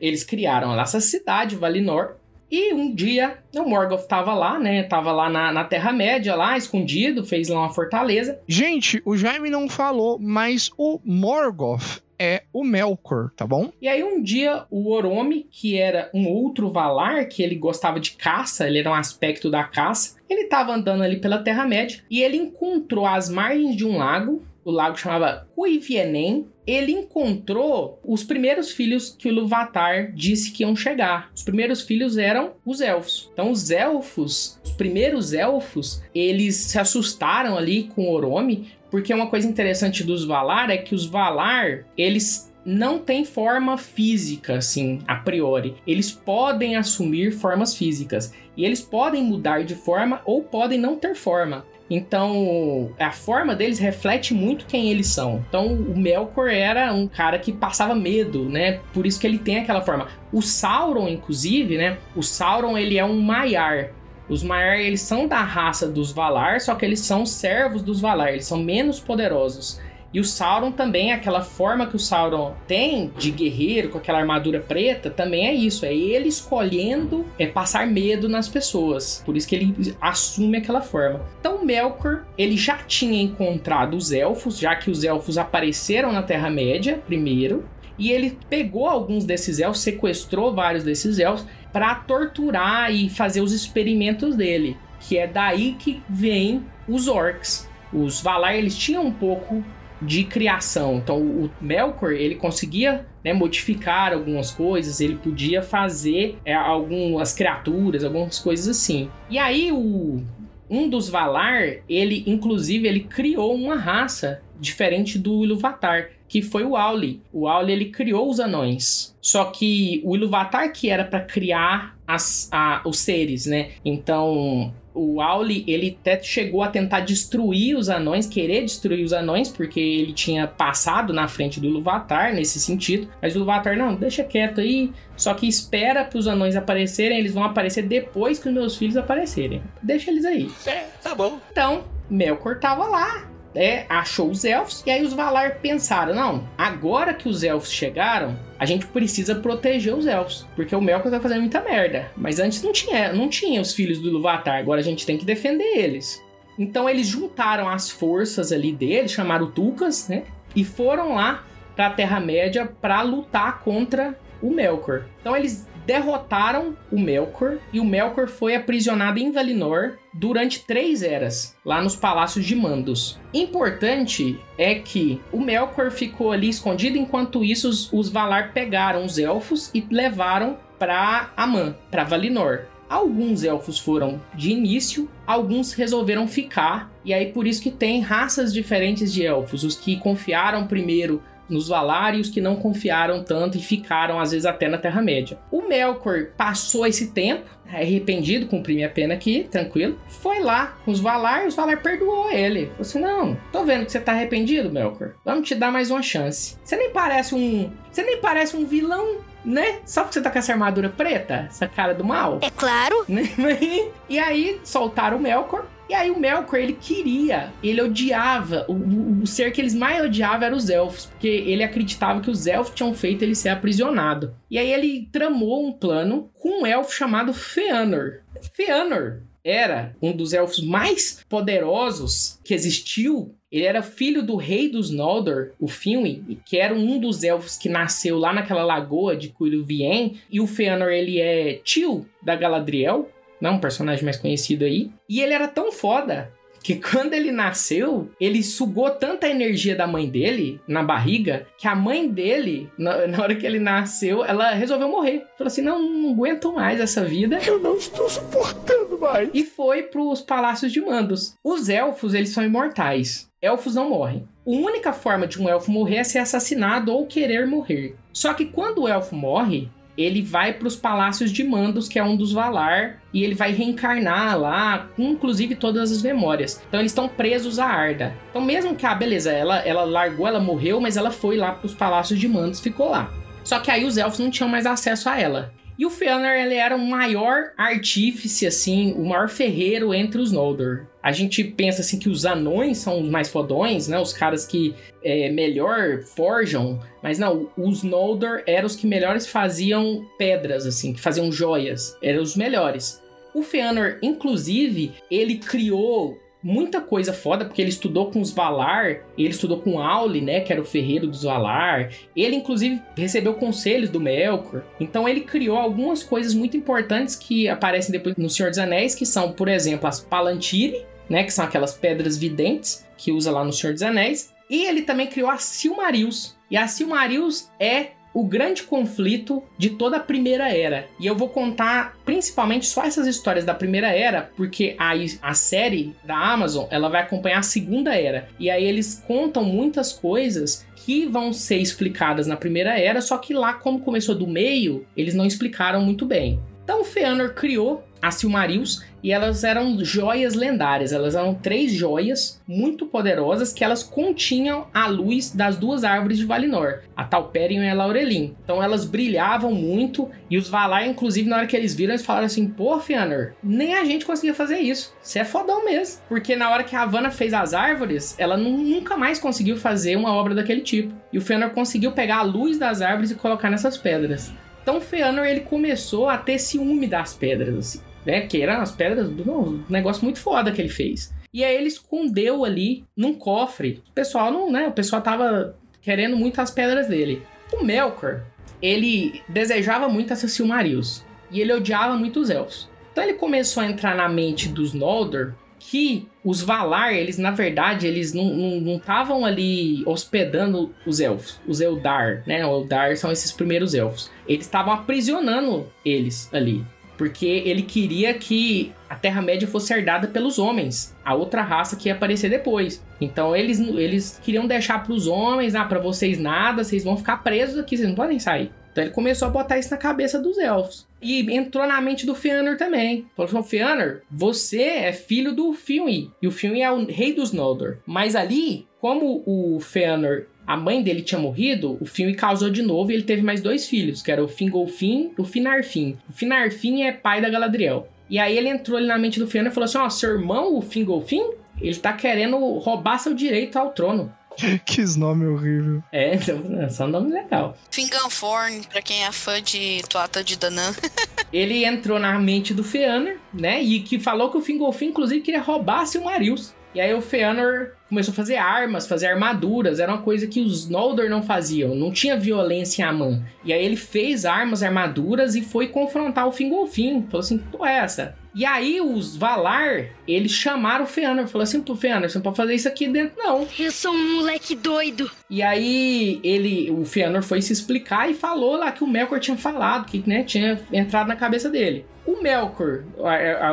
Eles criaram essa cidade, Valinor, e um dia o Morgoth tava lá, né? Tava lá na, na Terra-média, lá, escondido, fez lá uma fortaleza. Gente, o Jaime não falou, mas o Morgoth é o Melkor, tá bom? E aí um dia o Oromi, que era um outro Valar, que ele gostava de caça, ele era um aspecto da caça, ele tava andando ali pela Terra-média e ele encontrou as margens de um lago, o lago chamava Cuivienem, ele encontrou os primeiros filhos que o Luvatar disse que iam chegar. Os primeiros filhos eram os elfos. Então, os elfos, os primeiros elfos, eles se assustaram ali com Oromi, porque uma coisa interessante dos Valar é que os Valar, eles não têm forma física, assim, a priori. Eles podem assumir formas físicas. E eles podem mudar de forma ou podem não ter forma. Então, a forma deles reflete muito quem eles são. Então, o Melkor era um cara que passava medo, né? Por isso que ele tem aquela forma. O Sauron, inclusive, né? O Sauron, ele é um Maiar. Os Maiar, eles são da raça dos Valar, só que eles são servos dos Valar. Eles são menos poderosos. E o Sauron também, aquela forma que o Sauron tem de guerreiro com aquela armadura preta, também é isso. É ele escolhendo é passar medo nas pessoas. Por isso que ele assume aquela forma. Então Melkor, ele já tinha encontrado os elfos, já que os elfos apareceram na Terra-média primeiro. E ele pegou alguns desses elfos, sequestrou vários desses elfos para torturar e fazer os experimentos dele. Que é daí que vem os orcs. Os Valar, eles tinham um pouco de criação. Então o Melkor ele conseguia né, modificar algumas coisas, ele podia fazer é, algumas criaturas, algumas coisas assim. E aí o um dos Valar, ele inclusive ele criou uma raça diferente do Ilúvatar, que foi o Auli. O Auli ele criou os anões. Só que o Ilúvatar que era para criar as, a, os seres, né? Então o Auli, ele até chegou a tentar destruir os anões, querer destruir os anões, porque ele tinha passado na frente do Iluvatar nesse sentido. Mas o Iluvatar, não, deixa quieto aí, só que espera para os anões aparecerem, eles vão aparecer depois que os meus filhos aparecerem. Deixa eles aí. É, tá bom. Então, Melkor tava lá, é, achou os elfos, e aí os Valar pensaram: não, agora que os elfos chegaram, a gente precisa proteger os elfos, porque o Melkor tá fazendo muita merda. Mas antes não tinha, não tinha os filhos do Ilúvatar, agora a gente tem que defender eles. Então eles juntaram as forças ali deles, chamaram Tulkas, né? E foram lá pra Terra-média para lutar contra o Melkor. Então eles derrotaram o Melkor e o Melkor foi aprisionado em Valinor durante três eras, lá nos palácios de Mandos. Importante é que o Melkor ficou ali escondido, enquanto isso os, os Valar pegaram os elfos e levaram para Aman, para Valinor. Alguns elfos foram de início, alguns resolveram ficar, e aí por isso que tem raças diferentes de elfos, os que confiaram primeiro nos Valar e os que não confiaram tanto e ficaram às vezes até na Terra-média. O Melkor passou esse tempo, arrependido, cumpriu minha pena aqui, tranquilo, foi lá com os Valar e os Valar perdoou ele. Falou assim: não, tô vendo que você tá arrependido, Melkor. Vamos te dar mais uma chance. Você nem parece um. Você nem parece um vilão né? Só porque você tá com essa armadura preta, essa cara do mal. É claro. Né? e aí soltaram o Melkor. E aí o Melkor, ele queria, ele odiava, o, o, ser que eles mais odiavam era os elfos, porque ele acreditava que os elfos tinham feito ele ser aprisionado. E aí ele tramou um plano com um elfo chamado Feanor. Feanor era um dos elfos mais poderosos que existiu ele era filho do rei dos Noldor, o Finwë, que era um dos elfos que nasceu lá naquela lagoa de Cuiluvien. E o Fëanor, ele é tio da Galadriel, né, um personagem mais conhecido aí. E ele era tão foda que quando ele nasceu, ele sugou tanta energia da mãe dele na barriga que a mãe dele, na, na hora que ele nasceu, ela resolveu morrer. Falou assim: não, não aguento mais essa vida. Eu não estou suportando mais. E foi pros palácios de Mandos. Os elfos, eles são imortais elfos não morrem. A única forma de um elfo morrer é ser assassinado ou querer morrer. Só que quando o elfo morre, ele vai para os palácios de Mandos, que é um dos Valar, e ele vai reencarnar lá, com inclusive todas as memórias. Então eles estão presos à Arda. Então mesmo que, ah, beleza, ela, ela largou, ela morreu, mas ela foi lá para os palácios de Mandos, ficou lá. Só que aí os elfos não tinham mais acesso a ela. E o Fëanor, ele era o maior artífice, assim, o maior ferreiro entre os Noldor. A gente pensa, assim, que os anões são os mais fodões, né? Os caras que é, melhor forjam. Mas não, os Noldor eram os que melhores faziam pedras, assim, que faziam joias. Eram os melhores. O Fëanor, inclusive, ele criou muita coisa foda, porque ele estudou com os Valar, ele estudou com Auli, né, que era o ferreiro dos Valar. Ele, inclusive, recebeu conselhos do Melkor. Então, ele criou algumas coisas muito importantes que aparecem depois no Senhor dos Anéis, que são, por exemplo, as Palantiri, né, que são aquelas pedras videntes que usa lá no Senhor dos Anéis. E ele também criou a Silmarils. E a Silmarils é o grande conflito de toda a primeira era. E eu vou contar principalmente só essas histórias da primeira era, porque a, a série da Amazon ela vai acompanhar a segunda era. E aí eles contam muitas coisas que vão ser explicadas na primeira era, só que lá, como começou do meio, eles não explicaram muito bem. Então Feanor criou as Silmarils e elas eram joias lendárias. Elas eram três joias muito poderosas que elas continham a luz das duas árvores de Valinor, a Talperion e a Laurelin. Então elas brilhavam muito e os Valar, inclusive, na hora que eles viram, eles falaram assim: Pô, Fëanor, nem a gente conseguia fazer isso. Você é fodão mesmo. Porque na hora que a Havana fez as árvores, ela nunca mais conseguiu fazer uma obra daquele tipo. E o Fëanor conseguiu pegar a luz das árvores e colocar nessas pedras. Então o Fëanor ele começou a ter ciúme das pedras, assim né? Que eram as pedras do um negócio muito foda que ele fez. E aí ele escondeu ali num cofre. O pessoal não, né? O pessoal tava querendo muito as pedras dele. O Melkor, ele desejava muito essas Silmarils. E ele odiava muito os elfos. Então ele começou a entrar na mente dos Noldor que os Valar, eles na verdade, eles não estavam ali hospedando os elfos, os Eldar, né? O Eldar são esses primeiros elfos. Eles estavam aprisionando eles ali porque ele queria que a Terra-média fosse herdada pelos homens, a outra raça que ia aparecer depois. Então eles, eles queriam deixar para os homens, ah, para vocês nada, vocês vão ficar presos aqui, vocês não podem sair. Então ele começou a botar isso na cabeça dos elfos. E entrou na mente do Fëanor também. Falou assim, Fëanor, você é filho do Finwë. E o Finwë é o rei dos Noldor. Mas ali, como o Fëanor a mãe dele tinha morrido, o filme causou de novo e ele teve mais dois filhos, que era o Fingolfin e o Finarfin. O Finarfin é pai da Galadriel. E aí ele entrou ali na mente do Fiona e falou assim: Ó, oh, seu irmão, o Fingolfin, Ele tá querendo roubar seu direito ao trono. que nome horrível. É, então, é só um nome legal. Finganforn, pra quem é fã de Tuata de Danann. Ele entrou na mente do Feanor, né? E que falou que o Fingolfin, inclusive, queria roubar Silmarils. E aí o Feanor começou a fazer armas, fazer armaduras, era uma coisa que os Noldor não faziam, não tinha violência em Aman. E aí ele fez armas, armaduras e foi confrontar o Fingolfin. Falou assim, pô, é essa? E aí os Valar, eles chamaram o Feanor, falou assim pro Feanor, você não pode fazer isso aqui dentro não. Eu sou um moleque doido. E aí ele, o Feanor foi se explicar e falou lá que o Melkor tinha falado, que né, tinha entrado na cabeça dele. O Melkor,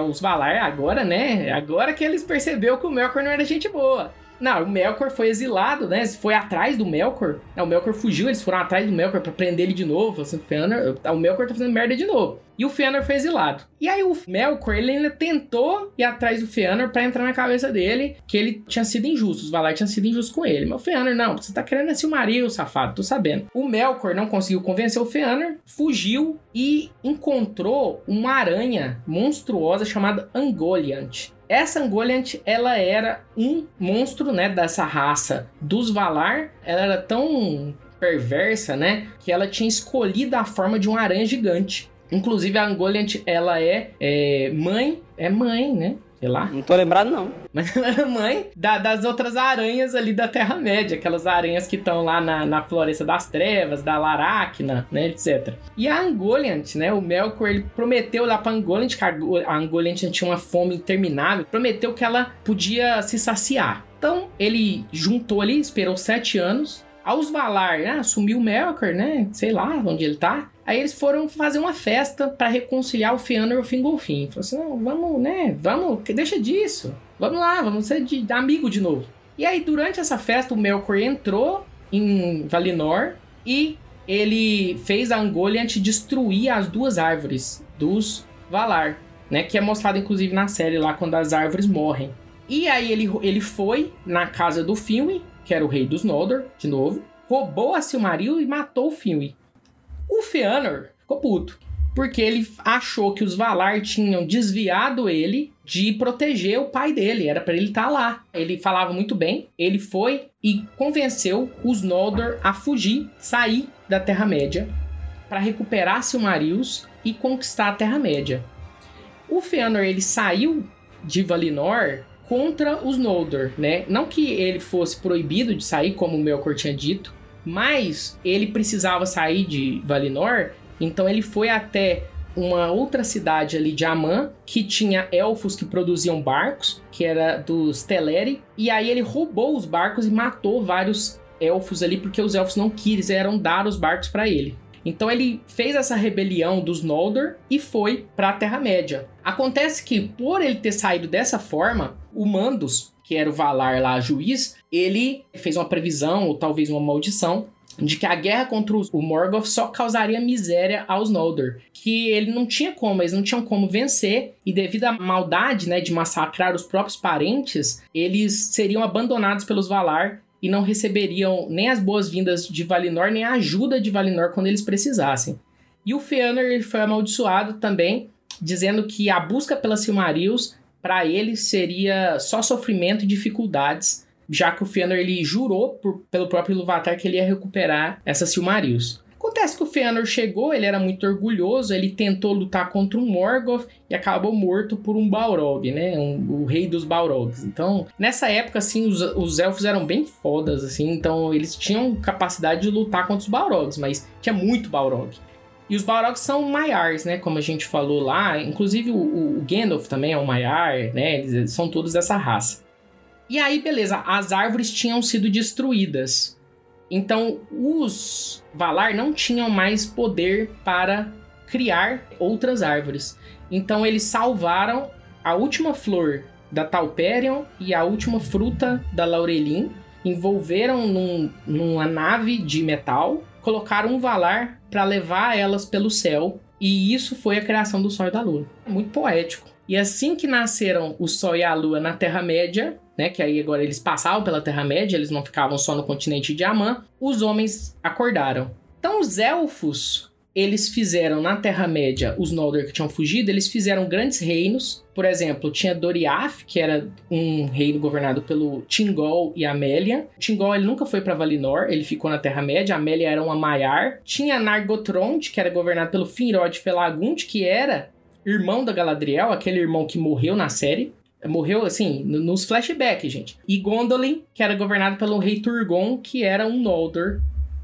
os Valar agora, né, agora que eles percebeu que o Melkor não era gente boa. Não, o Melkor foi exilado, né? Foi atrás do Melkor. o Melkor fugiu, eles foram atrás do Melkor para prender ele de novo. Assim, o, Fëanor, o Melkor tá fazendo merda de novo. E o Fëanor foi exilado. E aí o Melkor, ele ainda tentou ir atrás do Fëanor para entrar na cabeça dele que ele tinha sido injusto, os Valar tinham sido injustos com ele. Mas o Fëanor, não, você tá querendo esse marido, safado, tô sabendo. O Melkor não conseguiu convencer o Fëanor, fugiu e encontrou uma aranha monstruosa chamada Angoliant. Essa Angoliant, ela era um monstro, né, dessa raça dos Valar. Ela era tão perversa, né, que ela tinha escolhido a forma de uma aranha gigante. Inclusive a Angoliant, ela é, é mãe, é mãe, né, sei lá. Não tô lembrado, não. Mas ela é mãe da, das outras aranhas ali da Terra-média, aquelas aranhas que estão lá na, na Floresta das Trevas, da Laracna, né, etc. E a Angoliant, né, o Melkor, ele prometeu lá pra Angoliant, que a Angoliant tinha uma fome interminável, prometeu que ela podia se saciar. Então, ele juntou ali, esperou sete anos, aos Valar, né, assumiu o Melkor, né? Sei lá onde ele tá. Aí eles foram fazer uma festa para reconciliar o Fëanor e o Fingolfin. Falou assim, não, vamos, né? Vamos, deixa disso. Vamos lá, vamos ser de, amigo de novo. E aí, durante essa festa, o Melkor entrou em Valinor e ele fez a Angoliant destruir as duas árvores dos Valar, né? Que é mostrado, inclusive, na série lá, quando as árvores morrem. E aí ele, ele foi na casa do Finwë, que era o rei dos Noldor, de novo, roubou a Silmaril e matou o Finwë. O Fëanor ficou puto, porque ele achou que os Valar tinham desviado ele de proteger o pai dele, era para ele estar tá lá. Ele falava muito bem, ele foi e convenceu os Noldor a fugir, sair da Terra-média para recuperar Silmarils e conquistar a Terra-média. O Fëanor ele saiu de Valinor contra os Noldor, né? Não que ele fosse proibido de sair, como o Melkor tinha dito, mas ele precisava sair de Valinor, então ele foi até uma outra cidade ali de Aman, que tinha elfos que produziam barcos, que era dos Teleri, e aí ele roubou os barcos e matou vários elfos ali, porque os elfos não quiseram dar os barcos para ele. Então ele fez essa rebelião dos Noldor e foi para a Terra-média. Acontece que, por ele ter saído dessa forma, o Mandos, que era o Valar lá, juiz, ele fez uma previsão, ou talvez uma maldição, de que a guerra contra o Morgoth só causaria miséria aos Noldor, que ele não tinha como, eles não tinham como vencer, e devido à maldade, né, de massacrar os próprios parentes, eles seriam abandonados pelos Valar e não receberiam nem as boas-vindas de Valinor, nem a ajuda de Valinor quando eles precisassem. E o Fëanor foi amaldiçoado também, dizendo que a busca pelas Silmarils para ele seria só sofrimento e dificuldades, já que o Fëanor ele jurou por, pelo próprio Ilúvatar que ele ia recuperar essas Silmarils. Acontece que o Fëanor chegou, ele era muito orgulhoso, ele tentou lutar contra um Morgoth e acabou morto por um Balrog, né? Um, o rei dos Balrogs. Então, nessa época, assim, os, os elfos eram bem fodas, assim, então eles tinham capacidade de lutar contra os Balrogs, mas tinha muito Balrog. E os Balrogs são Maiars, né? Como a gente falou lá. Inclusive o, o Gandalf também é um Maiar, né? Eles são todos dessa raça. E aí, beleza, as árvores tinham sido destruídas. Então, os Valar não tinham mais poder para criar outras árvores. Então, eles salvaram a última flor da Talperion e a última fruta da Laurelin, envolveram num, numa nave de metal, colocaram um Valar para levar elas pelo céu, e isso foi a criação do Sol e da Lua. Muito poético. E assim que nasceram o Sol e a Lua na Terra-média, né, que aí agora eles passavam pela Terra-média, eles não ficavam só no continente de Amã, os homens acordaram. Então os elfos eles fizeram na Terra-média, os Noldor que tinham fugido, eles fizeram grandes reinos. Por exemplo, tinha Doriath, que era um reino governado pelo Tingol e Amélia. Tingol ele nunca foi para Valinor, ele ficou na Terra-média. Amélia era uma Maiar. Tinha Nargothrond, que era governado pelo Finrod Felagund, que era irmão da Galadriel, aquele irmão que morreu na série. Morreu, assim, nos flashbacks, gente. E Gondolin, que era governado pelo rei Turgon, que era um Noldor,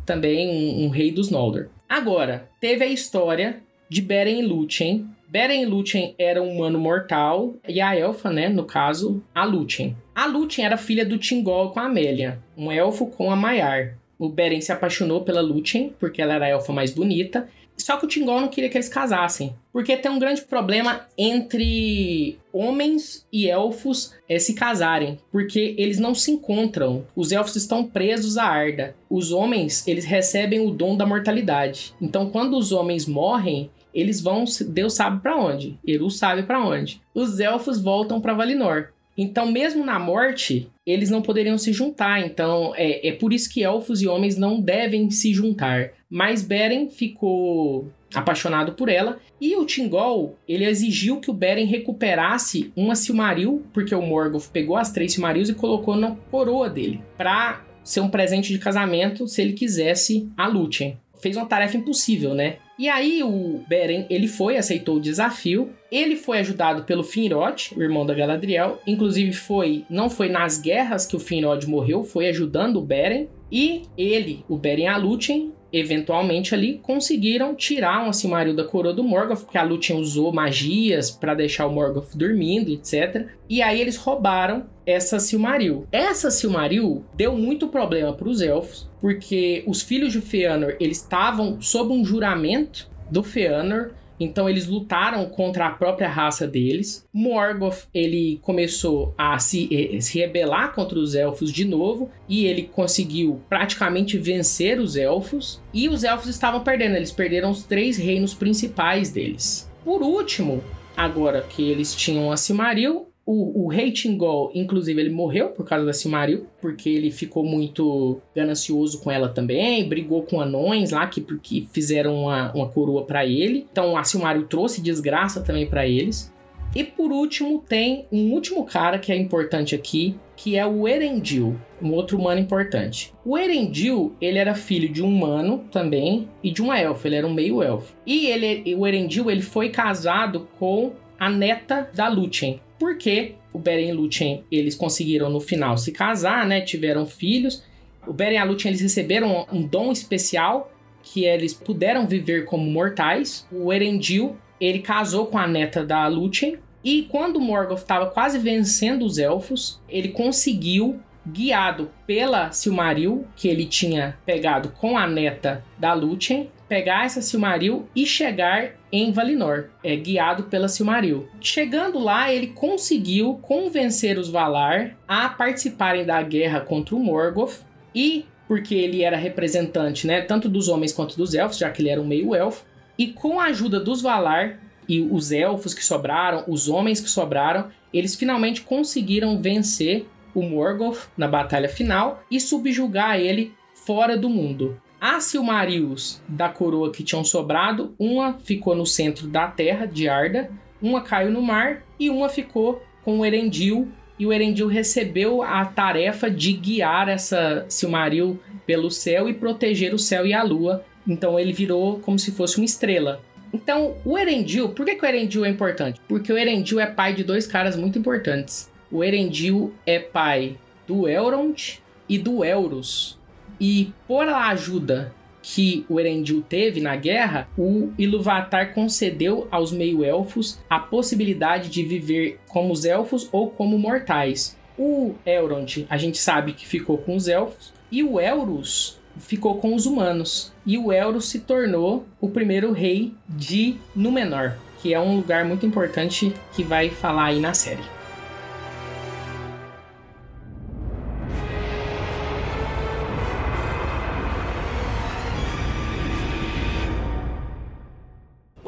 também um, um rei dos Noldor. Agora, teve a história de Beren e Lúthien. Beren e Lúthien era um humano mortal e a elfa, né, no caso, a Lúthien. A Lúthien era filha do Tingol com a Amélia, um elfo com a Maiar. O Beren se apaixonou pela Lúthien porque ela era a elfa mais bonita só que o Tingol não queria que eles casassem. Porque tem um grande problema entre homens e elfos é, se casarem. Porque eles não se encontram. Os elfos estão presos à Arda. Os homens, eles recebem o dom da mortalidade. Então, quando os homens morrem, eles vão, Deus sabe para onde, Eru sabe para onde. Os elfos voltam para Valinor. Então, mesmo na morte, eles não poderiam se juntar. Então, é, é por isso que elfos e homens não devem se juntar. Mas Beren ficou apaixonado por ela e o Tingol, ele exigiu que o Beren recuperasse uma Silmaril, porque o Morgoth pegou as três Silmarils e colocou na coroa dele, para ser um presente de casamento se ele quisesse a Lúthien. Fez uma tarefa impossível, né? E aí o Beren, ele foi, aceitou o desafio. Ele foi ajudado pelo Finrod, o irmão da Galadriel. Inclusive foi, não foi nas guerras que o Finrod morreu, foi ajudando o Beren. E ele, o Beren Alúthien, eventualmente ali conseguiram tirar um Silmaril da coroa do Morgoth, porque a Lúthien usou magias para deixar o Morgoth dormindo, etc. E aí eles roubaram essa Silmaril. Essa Silmaril deu muito problema para os elfos, porque os filhos de Fëanor, eles estavam sob um juramento do Fëanor então eles lutaram contra a própria raça deles. Morgoth ele começou a se, eh, se rebelar contra os elfos de novo e ele conseguiu praticamente vencer os elfos. E os elfos estavam perdendo, eles perderam os três reinos principais deles. Por último, agora que eles tinham a Silmaril, o, o Rei Tingol, inclusive, ele morreu por causa da Silmaril, porque ele ficou muito ganancioso com ela também, brigou com anões lá que, que fizeram uma, uma coroa para ele. Então a Silmaril trouxe desgraça também para eles. E por último, tem um último cara que é importante aqui, que é o Erendil, um outro humano importante. O Erendil, ele era filho de um humano também e de uma elfa, ele era um meio elfo. E ele, o Erendil, ele foi casado com a neta da Lúthien, porque o Beren e Lúthien, eles conseguiram no final se casar, né? Tiveram filhos. O Beren e a Lúthien, eles receberam um dom especial que eles puderam viver como mortais. O Erendil, ele casou com a neta da Lúthien e quando Morgoth estava quase vencendo os elfos, ele conseguiu guiado pela Silmaril que ele tinha pegado com a neta da Lúthien, pegar essa Silmaril e chegar em Valinor, é guiado pela Silmaril. Chegando lá, ele conseguiu convencer os Valar a participarem da guerra contra o Morgoth e porque ele era representante, né, tanto dos homens quanto dos elfos, já que ele era um meio elfo, e com a ajuda dos Valar e os elfos que sobraram, os homens que sobraram, eles finalmente conseguiram vencer o Morgoth na batalha final e subjugar ele fora do mundo. As Silmarils da coroa que tinham sobrado, uma ficou no centro da terra de Arda, uma caiu no mar e uma ficou com o Erendil. E o Erendil recebeu a tarefa de guiar essa Silmaril pelo céu e proteger o céu e a lua. Então ele virou como se fosse uma estrela. Então, o Erendil, por que, que o Erendil é importante? Porque o Erendil é pai de dois caras muito importantes. O Erendil é pai do Elrond e do Elros. E por a ajuda que o Erendil teve na guerra, o Ilúvatar concedeu aos meio-elfos a possibilidade de viver como os elfos ou como mortais. O Elrond, a gente sabe que ficou com os elfos, e o Elros ficou com os humanos. E o Elros se tornou o primeiro rei de Númenor, que é um lugar muito importante que vai falar aí na série.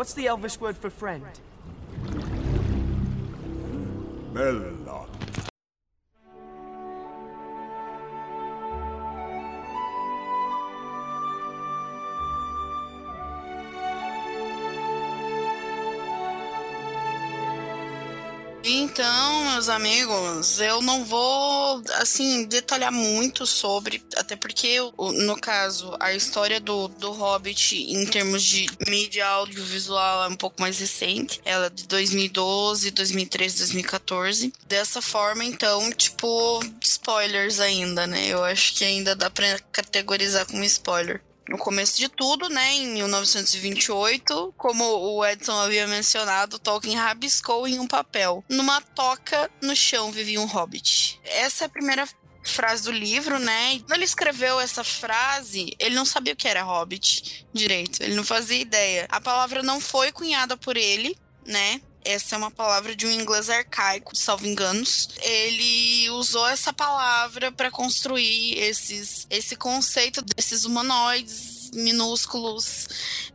What's the Elvish word for friend? Melon. Então, meus amigos, eu não vou, assim, detalhar muito sobre, até porque, no caso, a história do, do Hobbit, em termos de mídia audiovisual, é um pouco mais recente. Ela é de 2012, 2013, 2014. Dessa forma, então, tipo, spoilers ainda, né? Eu acho que ainda dá pra categorizar como spoiler no começo de tudo, né, em 1928, como o Edson havia mencionado, Tolkien rabiscou em um papel. Numa toca no chão vivia um hobbit. Essa é a primeira frase do livro, né? quando ele escreveu essa frase, ele não sabia o que era hobbit direito, ele não fazia ideia. A palavra não foi cunhada por ele, né? Essa é uma palavra de um inglês arcaico, salvo enganos. Ele usou essa palavra para construir esses, esse conceito desses humanoides minúsculos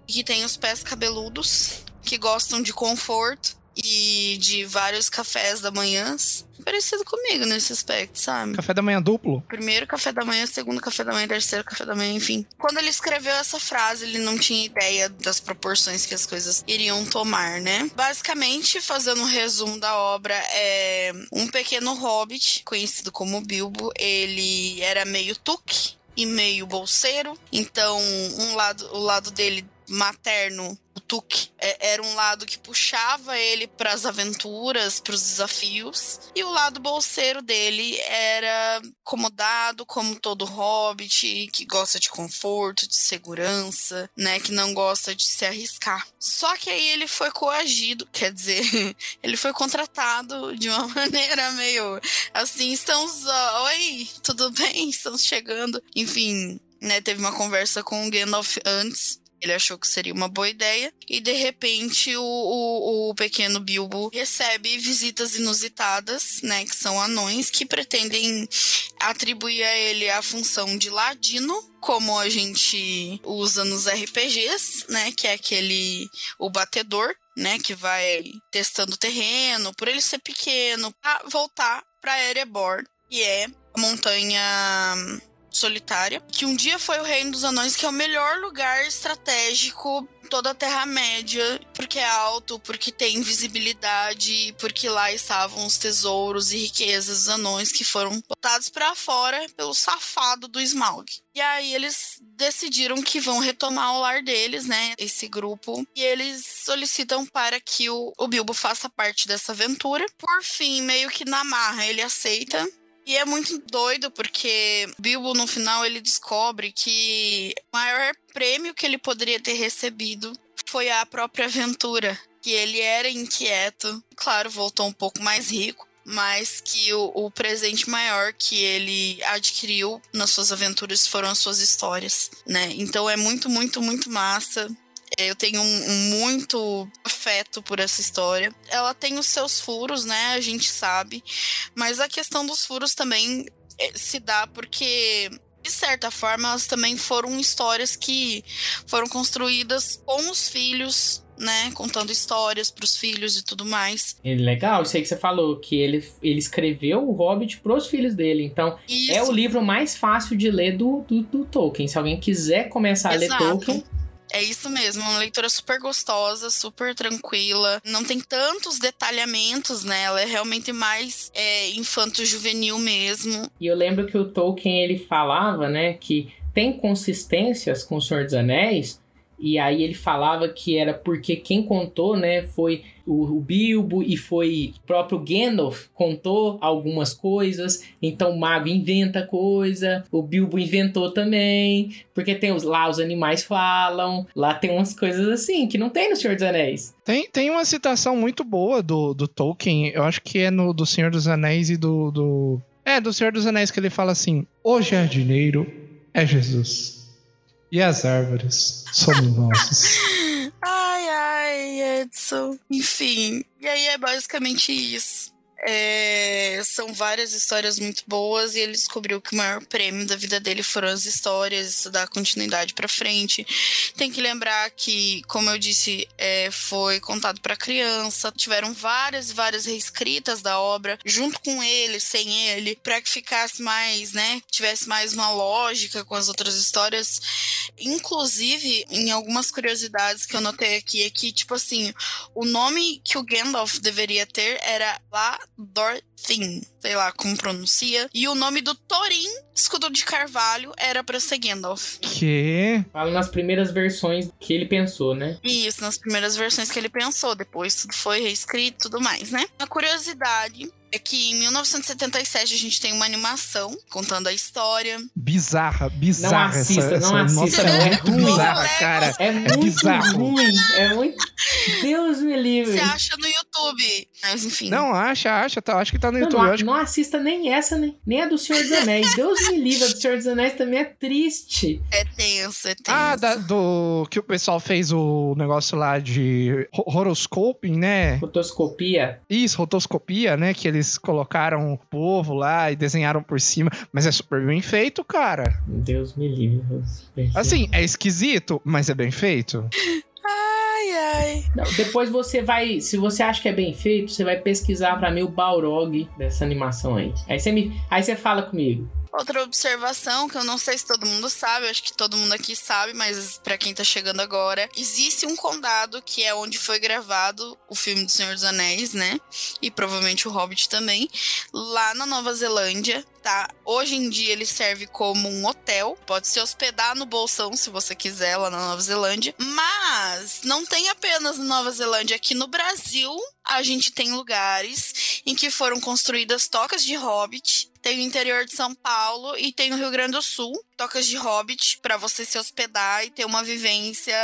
que têm os pés cabeludos, que gostam de conforto e de vários cafés da manhã. Parecido comigo nesse aspecto, sabe? Café da manhã duplo? Primeiro café da manhã, segundo café da manhã, terceiro café da manhã, enfim. Quando ele escreveu essa frase, ele não tinha ideia das proporções que as coisas iriam tomar, né? Basicamente, fazendo um resumo da obra, é um pequeno hobbit, conhecido como Bilbo, ele era meio tuque e meio bolseiro. Então, um lado, o lado dele materno, É, era um lado que puxava ele para as aventuras, para os desafios, e o lado bolseiro dele era acomodado como todo hobbit, que gosta de conforto, de segurança, né, que não gosta de se arriscar. Só que aí ele foi coagido, quer dizer, ele foi contratado de uma maneira meio assim, estamos, oi, tudo bem? Estamos chegando. Enfim, né, teve uma conversa com o Gandalf antes ele achou que seria uma boa ideia. E de repente o, o, o, pequeno Bilbo recebe visitas inusitadas, né? Que são anões que pretendem atribuir a ele a função de ladino. Como a gente usa nos RPGs, né? Que é aquele. o batedor, né? Que vai testando o terreno, por ele ser pequeno, pra voltar pra Erebor, que é a montanha solitária, que um dia foi o Reino dos Anões, que é o melhor lugar estratégico toda a Terra-média, porque é alto, porque tem visibilidade, porque lá estavam os tesouros e riquezas dos anões que foram botados para fora pelo safado do Smaug. E aí eles decidiram que vão retomar o lar deles, né? Esse grupo. E eles solicitam para que o, o Bilbo faça parte dessa aventura. Por fim, meio que na marra, ele aceita e é muito doido porque Bilbo no final ele descobre que o maior prêmio que ele poderia ter recebido foi a própria aventura. Que ele era inquieto, claro, voltou um pouco mais rico, mas que o, o, presente maior que ele adquiriu nas suas aventuras foram as suas histórias, né? Então é muito, muito, muito massa. Eu tenho um, muito afeto por essa história. Ela tem os seus furos, né? A gente sabe. Mas a questão dos furos também eh, se dá porque de certa forma, elas também foram histórias que foram construídas com os filhos, né? Contando histórias para os filhos e tudo mais. É legal, isso aí que você falou, que ele, ele escreveu o Hobbit para os filhos dele. Então, isso. é o livro mais fácil de ler do, do, do Tolkien. Se alguém quiser começar Exato. a ler Tolkien, é isso mesmo, uma leitura super gostosa, super tranquila. Não tem tantos detalhamentos nela, é realmente mais é, infanto-juvenil mesmo. E eu lembro que o Tolkien ele falava, né, que tem consistências com o Senhor dos Anéis, e aí ele falava que era porque quem contou, né, foi o, Bilbo e foi o próprio Gandalf contou algumas coisas. Então o mago inventa coisa, o Bilbo inventou também, porque tem os, lá os animais falam, lá tem umas coisas assim que não tem no Senhor dos Anéis. Tem, tem uma citação muito boa do, do Tolkien, eu acho que é no do Senhor dos Anéis e do, do... É, do Senhor dos Anéis que ele fala assim: O jardineiro é Jesus e as árvores somos nossos. ai, ai, Edson. Enfim, e aí é basicamente isso. É, são várias histórias muito boas e ele descobriu que o maior prêmio da vida dele foram as histórias, isso dá continuidade pra frente. Tem que lembrar que, como eu disse, é, foi contado pra criança, tiveram várias e várias reescritas da obra, junto com ele, sem ele, pra que ficasse mais, né, tivesse mais uma lógica com as outras histórias. Inclusive, em algumas curiosidades que eu notei aqui, é que, tipo assim, o nome que o Gandalf deveria ter era La Dorthin, sei lá como pronuncia, e o nome do Thorin, escudo de carvalho, era pra ser Gandalf. Que? Fala nas primeiras versões que ele pensou, né? Isso, nas primeiras versões que ele pensou, depois tudo foi reescrito e tudo mais, né? A curiosidade é que em 1977 a gente tem uma animação contando a história. Bizarra, bizarra. Não assista, essa, não essa, assista, Nossa, não, é é muito ruim. bizarra, cara. É muito bizarro. ruim. É muito. Deus me livre. Você acha no YouTube. Mas enfim. Não, acha, acha, tá, acho que tá no Não, YouTube. não, acho não assista nem essa, nem, nem a do Senhor dos Anéis. Deus me livre, a do Senhor dos Anéis também é triste. É tenso, é tenso. Ah, da- do que o pessoal fez o negócio lá de ro- horoscoping, né? Rotoscopia. Isso, rotoscopia, né? Que eles colocaram o povo lá e desenharam por cima. Mas é super bem feito, cara. Deus me livre. Assim, é esquisito, mas é bem feito. Ai, ai. Não, depois você vai. Se você acha que é bem feito, você vai pesquisar pra mim o Balrog dessa animação aí. Aí você, me, aí você fala comigo. Outra observação que eu não sei se todo mundo sabe, acho que todo mundo aqui sabe, mas pra quem tá chegando agora, existe um condado que é onde foi gravado o filme do Senhor dos Anéis, né? E provavelmente o Hobbit também, lá na Nova Zelândia, tá? Hoje em dia ele serve como um hotel, pode se hospedar no bolsão se você quiser lá na Nova Zelândia, mas não tem apenas na Nova Zelândia, aqui no Brasil a gente tem lugares em que foram construídas tocas de Hobbit tem no interior de São Paulo e tem no Rio Grande do Sul, tocas de Hobbit, pra você se hospedar e ter uma vivência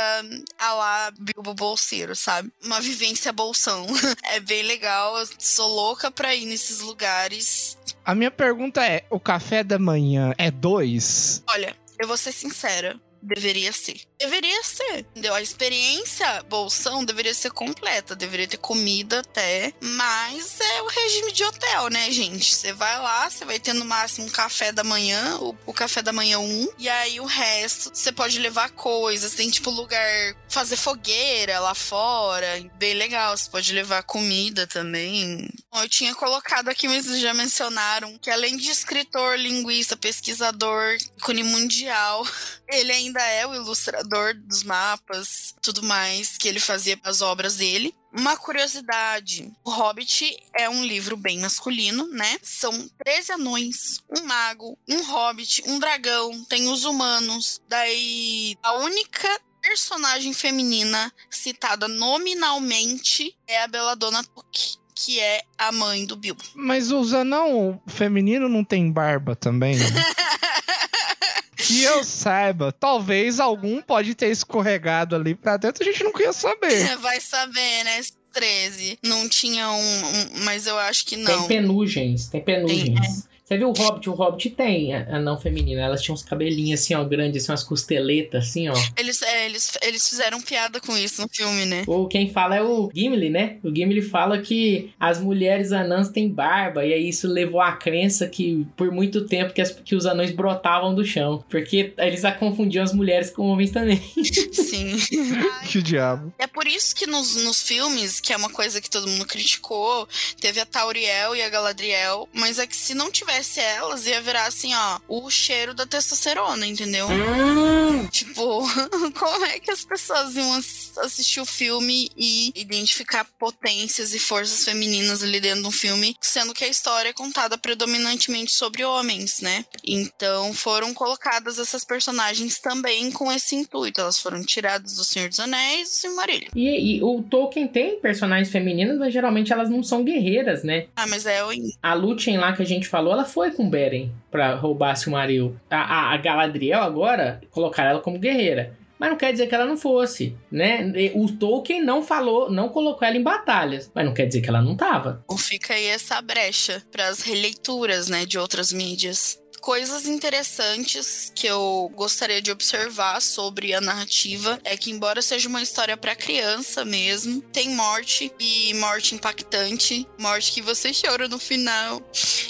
a lá Bilbo Bolseiro, sabe? Uma vivência bolsão. é bem legal, eu sou louca pra ir nesses lugares. A minha pergunta é: o café da manhã é dois? Olha, eu vou ser sincera. Deveria ser. Deveria ser. Entendeu? A experiência bolsão deveria ser completa. Deveria ter comida até. Mas é o regime de hotel, né, gente? Você vai lá, você vai ter no máximo um café da manhã, o, o café da manhã um. E aí o resto, você pode levar coisas. Tem tipo lugar fazer fogueira lá fora. Bem legal. Você pode levar comida também. Eu tinha colocado aqui, mas já mencionaram que além de escritor, linguista, pesquisador, ícone mundial, ele ainda é o ilustrador dos mapas, tudo mais que ele fazia para as obras dele. Uma curiosidade: O Hobbit é um livro bem masculino, né? São 13 anões, um mago, um hobbit, um dragão, tem os humanos. Daí, a única personagem feminina citada nominalmente é a Belladonna Took, que é a mãe do Bilbo. Mas os anão feminino não tem barba também? que eu saiba, talvez algum pode ter escorregado ali pra dentro, a gente não queria saber. Vai saber, né? Esses 13. Não tinha um, um- mas eu acho que Tem não. penugens, tem penugens. Você viu o Hobbit? O Hobbit tem a a não feminina. Elas tinham uns cabelinhos assim, ó, grandes, assim, umas costeletas, assim, ó. Eles, é, eles, eles fizeram piada com isso no filme, né? Ou quem fala é o Gimli, né? O Gimli fala que as mulheres anãs têm barba, e aí isso levou à crença que por muito tempo que, as- que os anões brotavam do chão. Porque eles a confundiam as mulheres com homens também. Sim. Que diabo. É por isso que nos, nos filmes, que é uma coisa que todo mundo criticou, teve a Tauriel e a Galadriel, mas é que se não tivesse elas, ia virar assim, ó, o cheiro da testosterona, entendeu? Tipo, como é que as pessoas iam ass- assistir o filme e identificar potências e forças femininas ali dentro do filme, sendo que a história é contada predominantemente sobre homens, né? Então foram colocadas essas personagens também com esse intuito. Elas foram tiradas do Senhor dos Anéis e do Silmarillion. E, e o Tolkien tem personagens femininas, mas geralmente elas não são guerreiras, né? Ah, mas é o. A Lúthien lá que a gente falou, ela foi com Beren pra roubar Silmaril. A, a, a Galadriel agora, colocaram ela como guerreira. Mas não quer dizer que ela não fosse, né? O Tolkien não falou, não colocou ela em batalhas. Mas não quer dizer que ela não tava. Fica aí essa brecha para as releituras, né, de outras mídias. Coisas interessantes que eu gostaria de observar sobre a narrativa é que, embora seja uma história para criança mesmo, tem morte e morte impactante, morte que você chora no final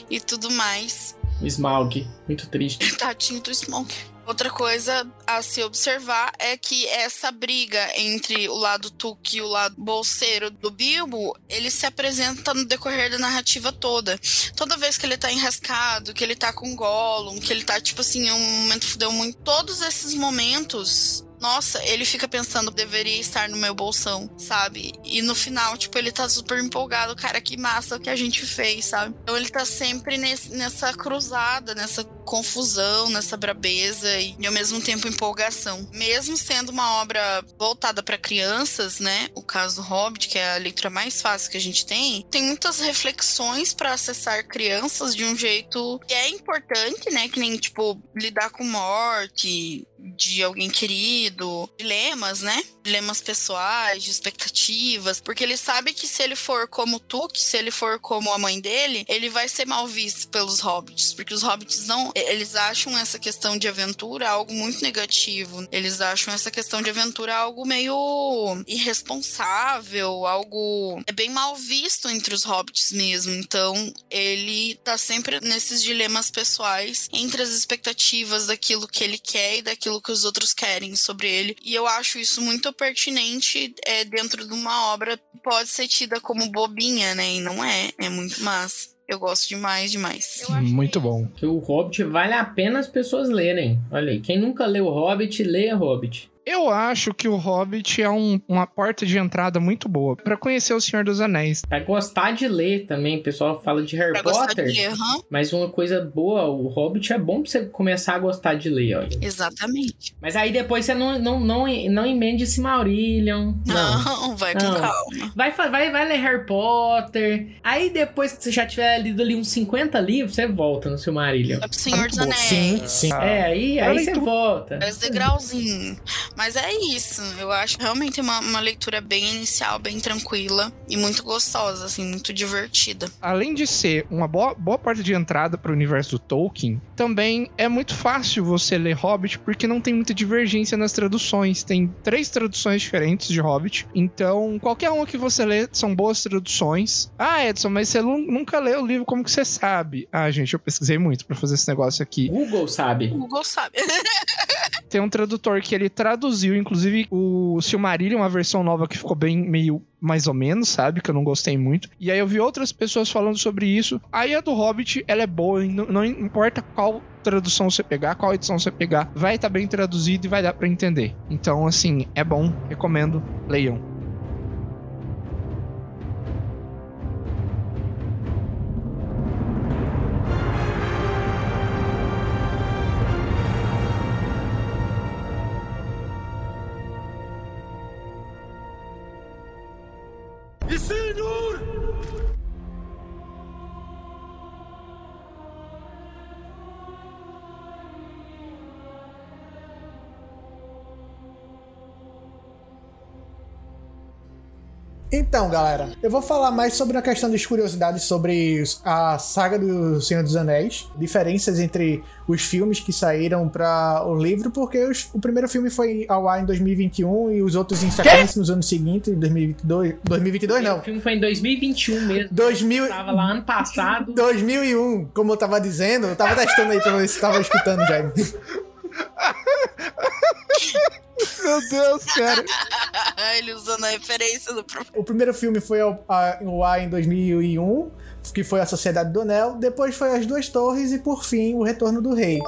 e tudo mais. O Smaug, muito triste. Tadinho do Smaug. Outra coisa a se observar é que essa briga entre o lado Tuque e o lado bolseiro do Bilbo, ele se apresenta no decorrer da narrativa toda. Toda vez que ele tá enrascado, que ele tá com Gollum, que ele tá, tipo assim, um momento fudeu muito. Todos esses momentos nossa, ele fica pensando, deveria estar no meu bolsão, sabe? E no final, tipo, ele tá super empolgado, cara, que massa o que a gente fez, sabe? Então ele tá sempre nesse, nessa cruzada, nessa confusão, nessa brabeza e, ao mesmo tempo empolgação. Mesmo sendo uma obra voltada para crianças, né? O caso do Hobbit, que é a leitura mais fácil que a gente tem, tem muitas reflexões para acessar crianças de um jeito que é importante, né? Que nem, tipo, lidar com morte de alguém querido, dilemas, né? Dilemas pessoais, de expectativas, porque ele sabe que se ele for como Tuque, se ele for como a mãe dele, ele vai ser mal visto pelos hobbits, porque os hobbits não, eles acham essa questão de aventura algo muito negativo. Eles acham essa questão de aventura algo meio irresponsável, algo é bem mal visto entre os hobbits mesmo. Então, ele tá sempre nesses dilemas pessoais entre as expectativas daquilo que ele quer e daquilo que os outros querem sobre ele. E eu acho isso muito pertinente é, dentro de uma obra que pode ser tida como bobinha, né? E não é, é muito massa. Eu gosto demais, demais. Muito bom. Que o Hobbit vale a pena as pessoas lerem. Olha aí, quem nunca leu o Hobbit, leia Hobbit. Eu acho que o Hobbit é um- uma porta de entrada muito boa pra conhecer o Senhor dos Anéis. Pra gostar de ler também, o pessoal fala de Harry Pra Potter. de ler, aham. Mas uma coisa boa, o Hobbit é bom pra você começar a gostar de ler, olha. Exatamente. Mas aí depois você não, não, não, não emende esse Maurillion. Não. Não, vai com Não. calma. Vai, vai, vai ler Harry Potter. Aí depois que você já tiver lido ali uns 50 livros, você volta no seu Marillion. É pro Senhor dos Muito bom. Sim, Anéis. sim. É, aí, aí você volta. É os degrauzinho. Mas é isso. Eu acho realmente uma, uma leitura bem inicial, bem tranquila e muito gostosa, assim, muito divertida. Além de ser uma boa, boa porta de entrada para o universo do Tolkien, também é muito fácil você ler Hobbit porque não tem muita divergência nas traduções. Tem três traduções diferentes de Hobbit. Então, qualquer uma que você lê são boas traduções. Ah, Edson, mas você nu- nunca leu o livro, como que você sabe? Ah, gente, eu pesquisei muito para fazer esse negócio aqui. Google sabe. Google sabe. Tem um tradutor que ele traduziu, inclusive, o Silmarillion, uma versão nova que ficou bem meio mais ou menos, sabe? Que eu não gostei muito. E aí eu vi outras pessoas falando sobre isso. Aí a do Hobbit, ela é boa, não, não importa qual tradução você pegar, qual edição você pegar, vai estar bem traduzido e vai dar pra entender. Então, assim, é bom, recomendo, leiam. Então, galera, eu vou falar mais sobre a questão das curiosidades sobre a saga do Senhor dos Anéis, diferenças entre os filmes que saíram para o livro, porque os- o primeiro filme foi ao ar em 2021 e os outros em sequência nos anos seguintes, em 2022. 2022 O não. filme foi em 2021 mesmo. 2000, Tava lá ano passado. 2001, como eu tava dizendo, eu tava testando aí pra ver se tava escutando, Jaime. Meu Deus, cara. Ele usando a referência do prof... O primeiro filme foi ao, a- ao ar em 2001, que foi A Sociedade do Anel. Depois foi As Duas Torres e, por fim, O Retorno do Rei.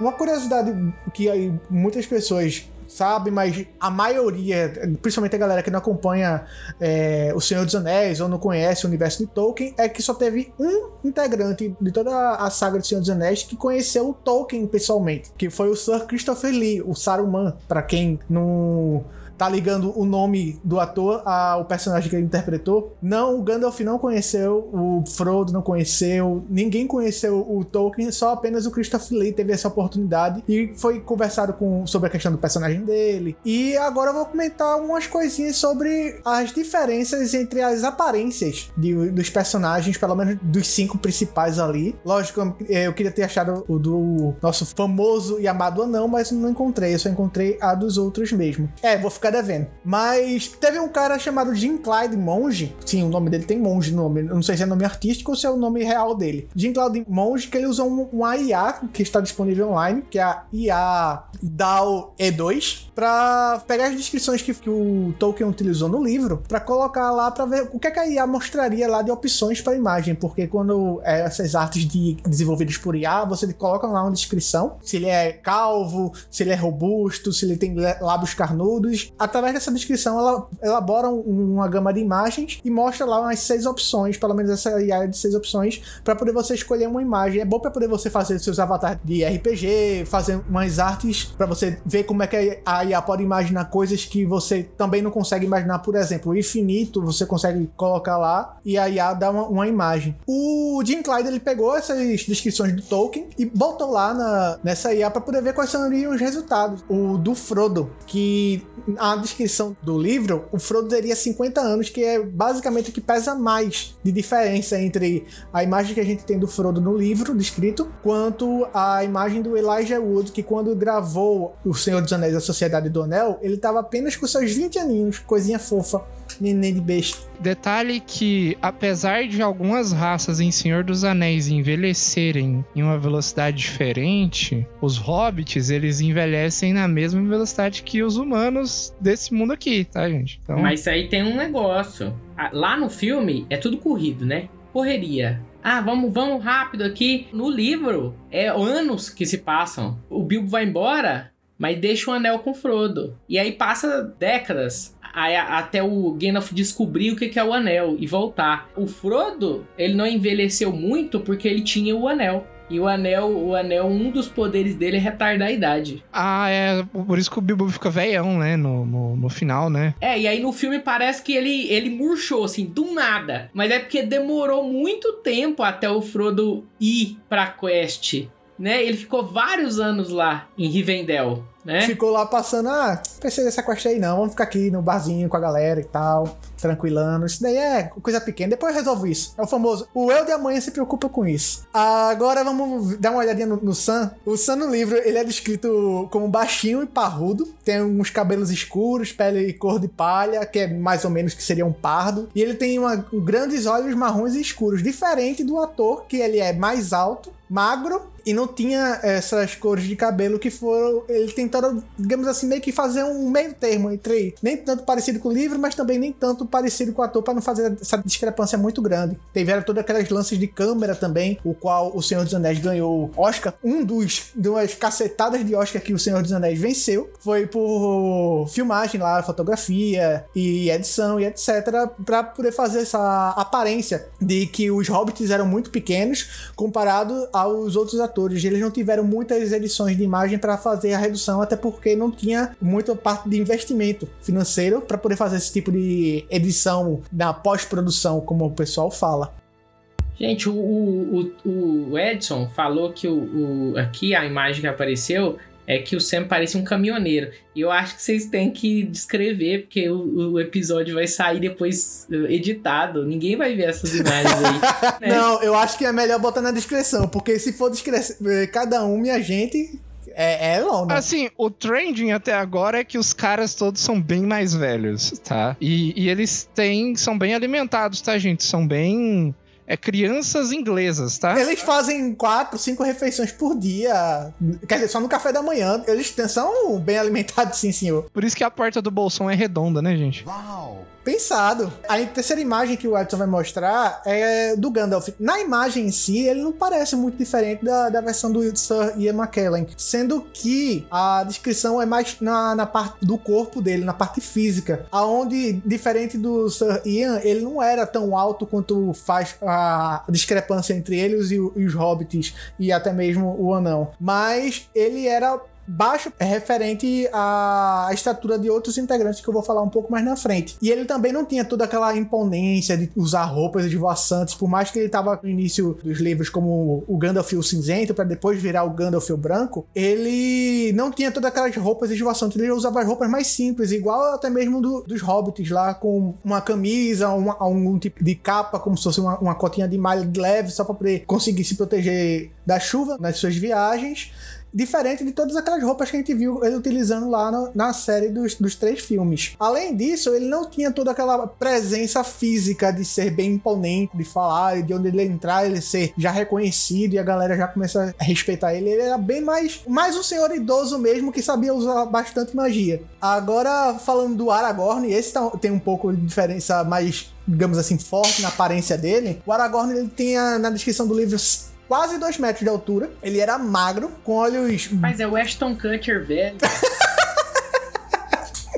Uma curiosidade que aí muitas pessoas sabem, mas a maioria, principalmente a galera que não acompanha é, O Senhor dos Anéis ou não conhece o universo de Tolkien, é que só teve um integrante de toda a saga do Senhor dos Anéis que conheceu o Tolkien pessoalmente, que foi o Sir Christopher Lee, o Saruman, para quem não tá ligando o nome do ator ao personagem que ele interpretou. Não, o Gandalf não conheceu, o Frodo não conheceu, ninguém conheceu o Tolkien, só apenas o Christopher Lee teve essa oportunidade e foi conversado com, sobre a questão do personagem dele. E agora eu vou comentar umas coisinhas sobre as diferenças entre as aparências de, dos personagens, pelo menos dos cinco principais ali. Lógico, eu queria ter achado o do nosso famoso e amado anão, mas não encontrei, eu só encontrei a dos outros mesmo. É, vou ficar devendo. Mas teve um cara chamado Jim Clyde Monge, sim, o nome dele tem Monge no nome, não sei se é nome artístico ou se é o nome real dele. Jim Clyde Monge, que ele usou um, um IA que está disponível online, que é a IA DAO E2, para pegar as descrições que, que o Tolkien utilizou no livro, para colocar lá para ver o que, é que a IA mostraria lá de opções para imagem, porque quando é, essas artes de, desenvolvidas por IA, você coloca lá uma descrição, se ele é calvo, se ele é robusto, se ele tem lábios carnudos. Através dessa descrição, ela elabora uma gama de imagens e mostra lá umas seis opções, pelo menos essa IA de seis opções, para poder você escolher uma imagem. É bom para poder você fazer seus avatares de RPG, fazer umas artes para você ver como é que a IA pode imaginar coisas que você também não consegue imaginar, por exemplo, o infinito, você consegue colocar lá e a IA dá uma, uma imagem. O Jim Clyde ele pegou essas descrições do Tolkien e botou lá na, nessa IA para poder ver quais seriam os resultados. O do Frodo, que a descrição do livro, o Frodo teria 50 anos, que é basicamente o que pesa mais de diferença entre a imagem que a gente tem do Frodo no livro descrito, quanto a imagem do Elijah Wood, que quando gravou O Senhor dos Anéis, a Sociedade do Anel, ele estava apenas com seus 20 aninhos, coisinha fofa neném de besta. Detalhe que, apesar de algumas raças em Senhor dos Anéis envelhecerem em uma velocidade diferente, os hobbits eles envelhecem na mesma velocidade que os humanos desse mundo aqui, tá, gente? Então... Mas aí tem um negócio. Lá no filme é tudo corrido, né? Correria. Ah, vamos, vamos rápido aqui. No livro, é anos que se passam. O Bilbo vai embora, mas deixa o anel com Frodo. E aí passa décadas até o Gandalf descobrir o que é o anel e voltar. O Frodo, ele não envelheceu muito porque ele tinha o anel. E o anel, o anel, um dos poderes dele é retardar a idade. Ah, é. Por isso que o Bilbo fica velhão, né? No, no, no, final, né? É, e aí no filme parece que ele, ele murchou, assim, do nada. Mas é porque demorou muito tempo até o Frodo ir pra quest, né? Ele ficou vários anos lá em Rivendell né? Ficou lá passando, ah, precisa dessa quest aí não, vamos ficar aqui no barzinho com a galera e tal, tranquilando. Isso daí é coisa pequena, depois eu resolvo isso. É o famoso, o eu de amanhã se preocupa com isso. Agora vamos dar uma olhadinha no, no Sam. O Sam no livro, ele é descrito como baixinho e parrudo, tem uns cabelos escuros, pele cor de palha, que é mais ou menos que seria um pardo, e ele tem uma, grandes olhos marrons e escuros, diferente do ator, que ele é mais alto, magro e não tinha essas cores de cabelo que foram. Ele tentaram, digamos assim, meio que fazer um meio termo entre nem tanto parecido com o livro, mas também nem tanto parecido com o ator, para não fazer essa discrepância muito grande. Tiveram todas aquelas lances de câmera também, o qual o Senhor dos Anéis ganhou Oscar. Um dos duas cacetadas de Oscar que o Senhor dos Anéis venceu foi por filmagem lá, fotografia e edição e etc. para poder fazer essa aparência de que os hobbits eram muito pequenos comparado aos outros atores, eles não tiveram muitas edições de imagem para fazer a redução, até porque não tinha muita parte de investimento financeiro para poder fazer esse tipo de edição na pós-produção, como o pessoal fala. Gente, o, o, o Edson falou que o, o, aqui a imagem que apareceu é que o Sam parece um caminhoneiro. E eu acho que vocês têm que descrever, porque o, o, episódio vai sair depois editado. Ninguém vai ver essas imagens aí. né? Não, eu acho que é melhor botar na descrição, porque se for descrever cada um, minha gente. É, é longo. Assim, o trending até agora é que os caras todos são bem mais velhos, tá? E, e eles têm. são bem alimentados, tá, gente? São bem é crianças inglesas, tá? Eles fazem quatro, cinco refeições por dia. Quer dizer, só no café da manhã. Eles são bem alimentados, sim, senhor. Por isso que a porta do bolsão é redonda, né, gente? Uau! Pensado. A terceira imagem que o Edson vai mostrar é do Gandalf. Na imagem em si, ele não parece muito diferente da, da versão do Sir Ian McKellen. Sendo que a descrição é mais na, na parte do corpo dele, na parte física. Aonde, diferente do Sir Ian, ele não era tão alto quanto faz a discrepância entre eles e, e os hobbits e até mesmo o anão. Mas ele era baixo é referente à estatura de outros integrantes que eu vou falar um pouco mais na frente. E ele também não tinha toda aquela imponência de usar roupas esvoaçantes, por mais que ele tava no início dos livros como o Gandalf o cinzento, para depois virar o Gandalf o branco, ele não tinha todas aquelas roupas esvoaçantes, ele usava as roupas mais simples, igual até mesmo do, dos hobbits lá, com uma camisa, uma, um tipo de capa, como se fosse uma, uma cotinha de malha leve, só para conseguir se proteger da chuva nas suas viagens diferente de todas aquelas roupas que a gente viu ele utilizando lá no, na série dos, dos três filmes. Além disso, ele não tinha toda aquela presença física de ser bem imponente, de falar, de onde ele entrar, ele ser já reconhecido e a galera já começa a respeitar ele. Ele era bem mais, mais um senhor idoso mesmo que sabia usar bastante magia. Agora, falando do Aragorn, esse tá, tem um pouco de diferença mais digamos assim, forte na aparência dele. O Aragorn ele tem na descrição do livro quase 2 metros de altura. Ele era magro, com olhos. Mas é o Ashton Kutcher, velho.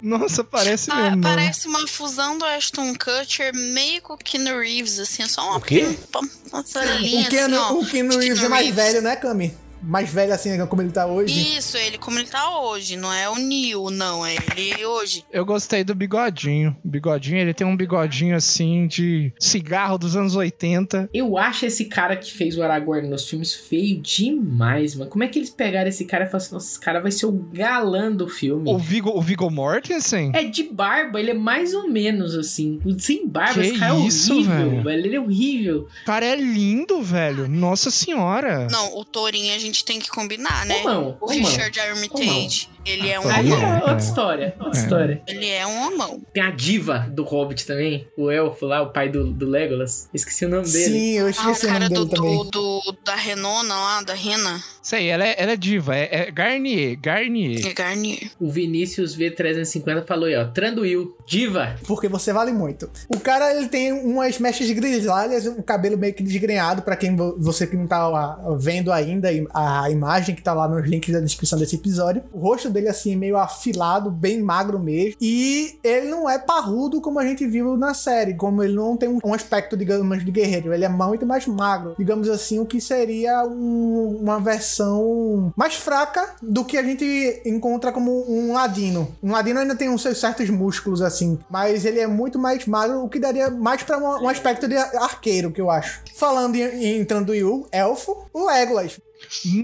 Nossa, parece Ah, mesmo. parece uma fusão do Ashton Kutcher meio com o Keanu Reeves, assim, é só uma, O quê? uma, uma linha O Keanu, assim, ó. o Keanu Reeves é mais velho, né, Cami? Mais velho assim, como ele tá hoje. Isso, ele como ele tá hoje, não é o Neil, não, é ele hoje. Eu gostei do bigodinho. O bigodinho, ele tem um bigodinho assim de cigarro dos anos 80. Eu acho esse cara que fez o Aragorn nos filmes feio demais, mano. Como é que eles pegaram esse cara e falaram assim, nossa, esse cara vai ser o galã do filme? O Viggo, o Viggo Mortensen? É de barba, ele é mais ou menos assim. Sem barba, Que esse cara é isso, horrível, velho? velho. Ele é horrível. O cara é lindo, velho. Nossa senhora. Não, o Thorin a gente tem que combinar, né? Romão, O romão. Richard Armitage, ele é um Aí Romão. é homão. outra É. história, outra É. história. Ele é um homão. Tem a diva do Hobbit também, o elfo lá, o pai do, do Legolas. Esqueci o nome dele. Sim, eu Ah, o esqueci o cara nome do, dele também. do, do- da Renona lá, da Rena, Sei, ela é, ela é diva. É, é Garnier. Garnier. é Garnier. O Vinícius V350 falou aí, ó. Tranduil, diva. Porque você vale muito. O cara, ele tem umas mechas grisalhas, um cabelo meio que desgrenhado, pra quem vo- você que não tá ah, vendo ainda a imagem que tá lá nos links da descrição desse episódio. O rosto dele, assim, meio afilado, bem magro mesmo. E ele não é parrudo como a gente viu na série, como ele não tem um, aspecto, digamos, de guerreiro. Ele é muito mais magro. Digamos assim, o que seria um- uma versão mais fraca do que a gente encontra como um ladino. Um ladino ainda tem uns seus certos músculos, assim, mas ele é muito mais magro, o que daria mais pra um, aspecto de arqueiro, que eu acho. Falando em, em Tranduil, elfo, o Legolas.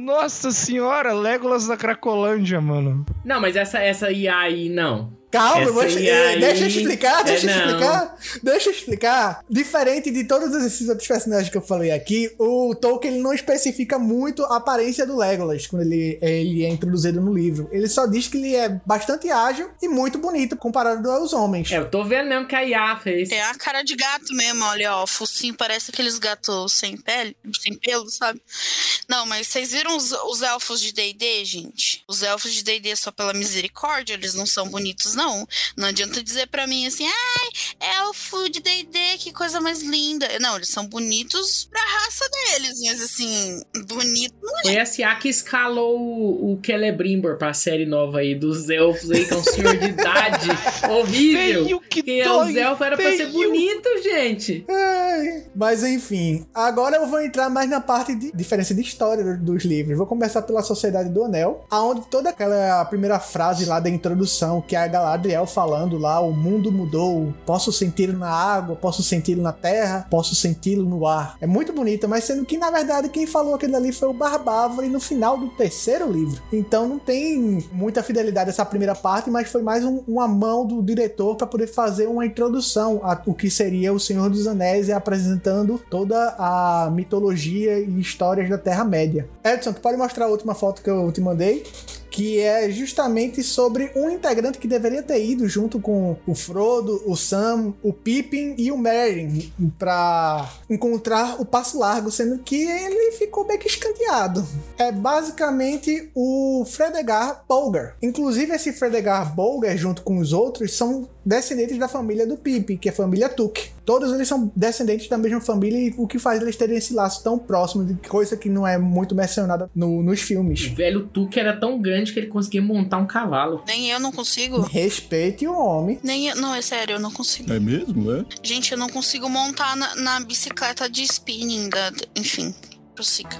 Nossa senhora, Legolas da Cracolândia, mano. Não, mas essa, essa IA aí, não. Calma, eu vou, Essa eh, aí- deixa eu explicar, deixa É, eu explicar, deixa eu explicar. Diferente de todos esses outros personagens que eu falei aqui, o Tolkien ele não especifica muito a aparência do Legolas quando ele, ele é introduzido no livro. Ele só diz que ele é bastante ágil e muito bonito comparado aos homens. É, eu tô vendo mesmo que a IA fez. Tem a cara de gato mesmo, olha, ó. O focinho parece aqueles gatos sem pele, sem pelo, sabe? Não, mas vocês viram os, os elfos de D&D, gente? Os elfos de D&D só pela misericórdia, eles não são bonitos, não. Não adianta dizer pra mim assim, ai, elfo de D&D, que coisa mais linda. Não, eles são bonitos pra raça deles, mas assim, bonito não é. Foi IA que escalou o, o Celebrimbor pra série nova aí dos elfos aí, que é um senhor de idade horrível. Feio que Porque dói, os elfos era pra ser bonito, gente. Ai, Mas enfim, agora eu vou entrar mais na parte de diferença de história do- dos livros. Vou começar pela Sociedade do Anel, aonde toda aquela primeira frase lá da introdução, que é a Galadriel falando lá, o mundo mudou, posso senti-lo na água, posso senti-lo na terra, posso senti-lo no ar. É muito bonita, mas sendo que na verdade quem falou aquilo ali foi o Barbávoro no final do terceiro livro. Então não tem muita fidelidade essa primeira parte, mas foi mais um- uma mão do diretor para poder fazer uma introdução a o que seria o Senhor dos Anéis e apresentando toda a mitologia e histórias da Terra-média. Edson, tu pode mostrar a última foto que eu te mandei? Que é justamente sobre um integrante que deveria ter ido junto com o Frodo, o Sam, o Pippin e o Merry para encontrar o Passo Largo, sendo que ele ficou meio que escanteado. É basicamente o Fredegar Bolger. Inclusive esse Fredegar Bolger junto com os outros são descendentes da família do Pippin, que é a família Took. Todos eles são descendentes da mesma família e o que faz eles terem esse laço tão próximo de coisa que não é muito mencionada no- nos filmes. O velho Tuque era tão grande que ele conseguia montar um cavalo. Nem eu não consigo. Respeite o homem. Nem eu, não, é sério, eu não consigo. É mesmo, é? Gente, eu não consigo montar na, na bicicleta de spinning da. Enfim, prossiga.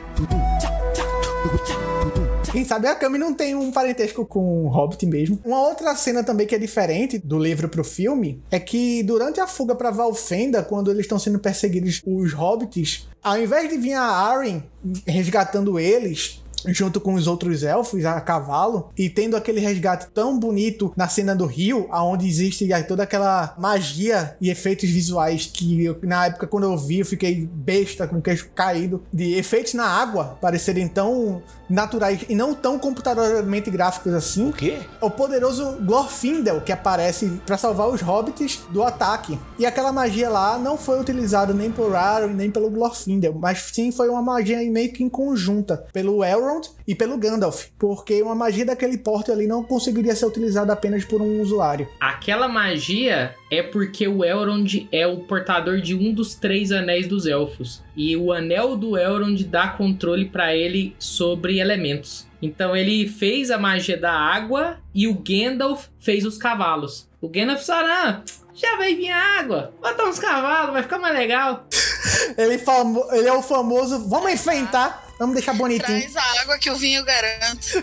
Quem sabe a Kami não tem um parentesco com o Hobbit mesmo. Uma outra cena também que é diferente do livro pro filme é que durante a fuga pra Valfenda, quando eles estão sendo perseguidos os Hobbits, ao invés de vir a Arryn resgatando eles, junto com os outros elfos a cavalo e tendo aquele resgate tão bonito na cena do rio, aonde existe toda aquela magia e efeitos visuais que eu, na época quando eu vi eu fiquei besta com o queixo caído de efeitos na água parecerem tão naturais e não tão computadoramente gráficos assim. O quê? O poderoso Glorfindel que aparece para salvar os hobbits do ataque. E aquela magia lá não foi utilizada nem por Arwen nem pelo Glorfindel, mas sim foi uma magia meio que em conjunta pelo Elrond e pelo Gandalf, porque uma magia daquele porte ali não conseguiria ser utilizada apenas por um usuário. Aquela magia é porque o Elrond é o portador de um dos três anéis dos elfos. E o anel do Elrond dá controle para ele sobre elementos. Então ele fez a magia da água e o Gandalf fez os cavalos. O Gandalf só, não, já vai vir a água, bota uns cavalos, vai ficar mais legal. ele, famo ele é o famoso, vamos enfrentar, vamos deixar bonitinho. Traz a água que o vinho garante.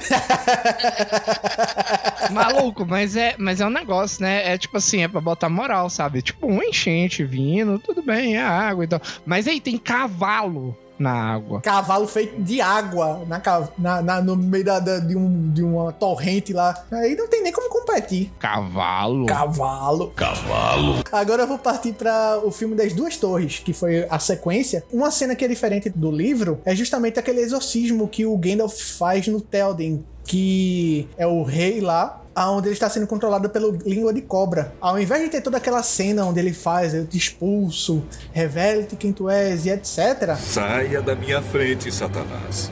Maluco, mas é, mas é um negócio, né? É tipo assim, é pra botar moral, sabe? Tipo, um enchente vindo, tudo bem, é água e tal. Mas aí tem cavalo na água. Cavalo feito de água na, na, na no meio da, da, de, um, de uma torrente lá. Aí não tem nem como competir. Cavalo. Cavalo. Cavalo. Agora eu vou partir para o filme das Duas Torres, que foi a sequência. Uma cena que é diferente do livro é justamente aquele exorcismo que o Gandalf faz no Théoden, que é o rei lá, onde ele está sendo controlado pelo língua de cobra. Ao invés de ter toda aquela cena onde ele faz, eu te expulso, revele-te quem tu és e etc. Saia da minha frente, Satanás.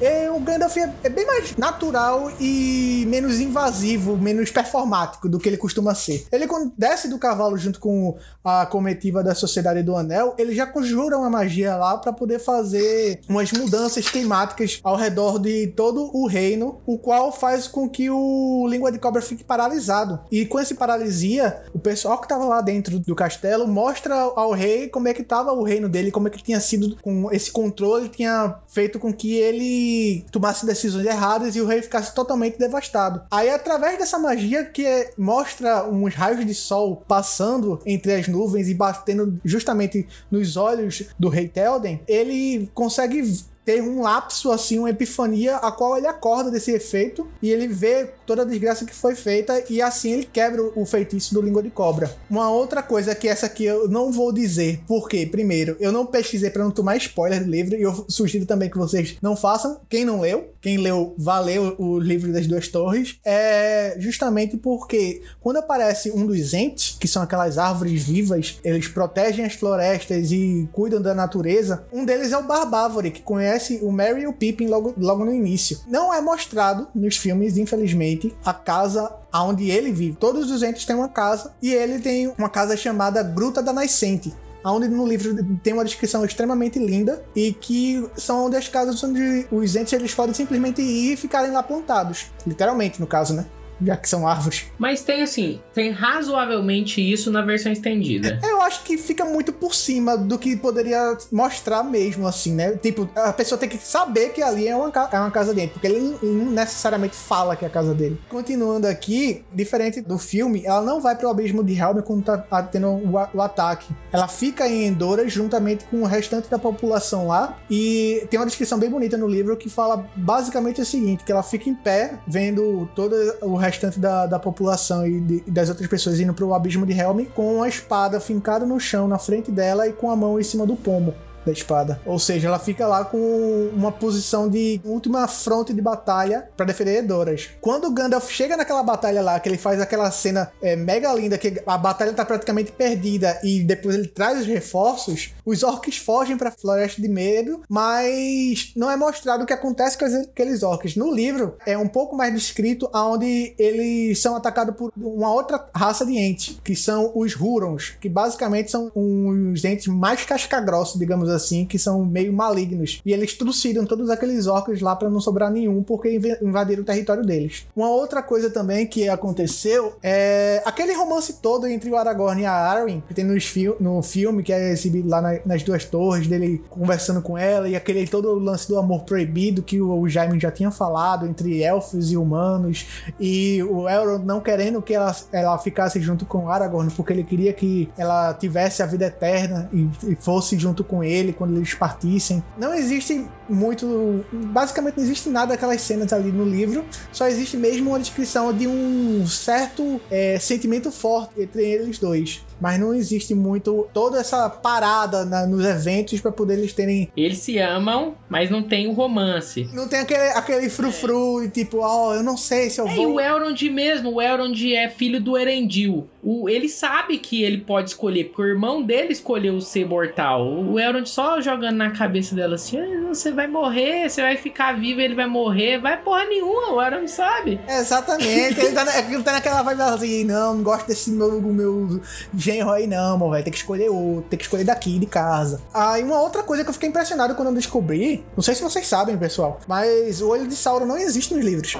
E o Gandalf é, é, bem mais natural e menos invasivo, menos performático do que ele costuma ser. Ele, quando desce do cavalo junto com a comitiva da Sociedade do Anel, ele já conjura uma magia lá para poder fazer umas mudanças climáticas ao redor de todo o reino, o qual faz com que o Língua de Cobra fique paralisado. E com essa paralisia, o pessoal que tava lá dentro do castelo mostra ao rei como é que tava o reino dele, como é que tinha sido com esse controle, tinha feito com que ele tomasse decisões erradas e o rei ficasse totalmente devastado. Aí, através dessa magia que mostra uns raios de sol passando entre as nuvens e batendo justamente nos olhos do rei Telden, ele consegue ter um lapso, assim, uma epifania, a qual ele acorda desse efeito e ele vê toda a desgraça que foi feita e assim ele quebra o feitiço do língua de cobra. Uma outra coisa que essa aqui eu não vou dizer, porque, primeiro, eu não pesquisei para não tomar spoiler do livro e eu sugiro também que vocês não façam. Quem não leu, quem leu, valeu o livro das duas torres, é justamente porque quando aparece um dos entes, que são aquelas árvores vivas, eles protegem as florestas e cuidam da natureza, um deles é o Barbávore, que conhece aparece o Merry e o Pippin logo, logo no início. Não é mostrado nos filmes, infelizmente, a casa onde ele vive. Todos os entes têm uma casa e ele tem uma casa chamada Gruta da Nascente, onde no livro tem uma descrição extremamente linda e que são onde as casas onde os entes eles podem simplesmente ir e ficarem lá plantados, literalmente no caso, né? Já que são árvores. Mas tem assim, tem razoavelmente isso na versão estendida. Eu acho que fica muito por cima do que poderia mostrar mesmo, assim, né? Tipo, a pessoa tem que saber que ali é uma, é uma casa dele, porque ele não necessariamente fala que é a casa dele. Continuando aqui, diferente do filme, ela não vai pro abismo de Helm quando tá, tá tendo o, o, ataque. Ela fica em Endora juntamente com o restante da população lá e tem uma descrição bem bonita no livro que fala basicamente o seguinte, que ela fica em pé vendo todo o restante da, da população e, de, e das outras pessoas indo pro abismo de Helm com a espada fincada no chão na frente dela e com a mão em cima do pomo da espada. Ou seja, ela fica lá com uma posição de última fronte de batalha para defender Edoras. Quando o Gandalf chega naquela batalha lá, que ele faz aquela cena é, mega linda, que a batalha tá praticamente perdida e depois ele traz os reforços, os orcs fogem para a Floresta de Medo, mas não é mostrado o que acontece com aqueles orcs. No livro é um pouco mais descrito aonde eles são atacados por uma outra raça de entes, que são os Hurons, que basicamente são os entes mais casca-grossa, digamos assim assim, que são meio malignos. E eles trucidam todos aqueles orcs lá para não sobrar nenhum, porque inv- invadiram o território deles. Uma outra coisa também que aconteceu é aquele romance todo entre o Aragorn e a Arwen, que tem nos fil no filme, que é exibido lá na- nas duas torres, dele conversando com ela, e aquele todo o lance do amor proibido que o, o Jaime já tinha falado, entre elfos e humanos, e o Elrond não querendo que ela, ela ficasse junto com o Aragorn, porque ele queria que ela tivesse a vida eterna e, e fosse junto com ele quando eles partissem. Não existe muito. Basicamente, não existe nada daquelas cenas ali no livro, só existe mesmo uma descrição de um certo é, sentimento forte entre eles dois. Mas não existe muito toda essa parada na- nos eventos para poder eles terem. Eles se amam, mas não tem o romance. Não tem aquele, aquele frufru e tipo, ó, eu não sei se eu É, e vou. o Elrond mesmo, o Elrond é filho do Erendil. O, ele sabe que ele pode escolher, porque o irmão dele escolheu ser mortal. O Elrond só jogando na cabeça dela assim: "Ah, você vai morrer, você vai ficar vivo, ele vai morrer. Vai porra nenhuma, o Elrond sabe. Exatamente, ele tá, ele tá naquela vibe assim, não, não gosto desse meu, meu genro aí não, vai ter que escolher outro, tem que escolher daqui, de casa. Aí uma outra coisa que eu fiquei impressionado quando eu descobri, não sei se vocês sabem, pessoal, mas o olho de Sauron não existe nos livros.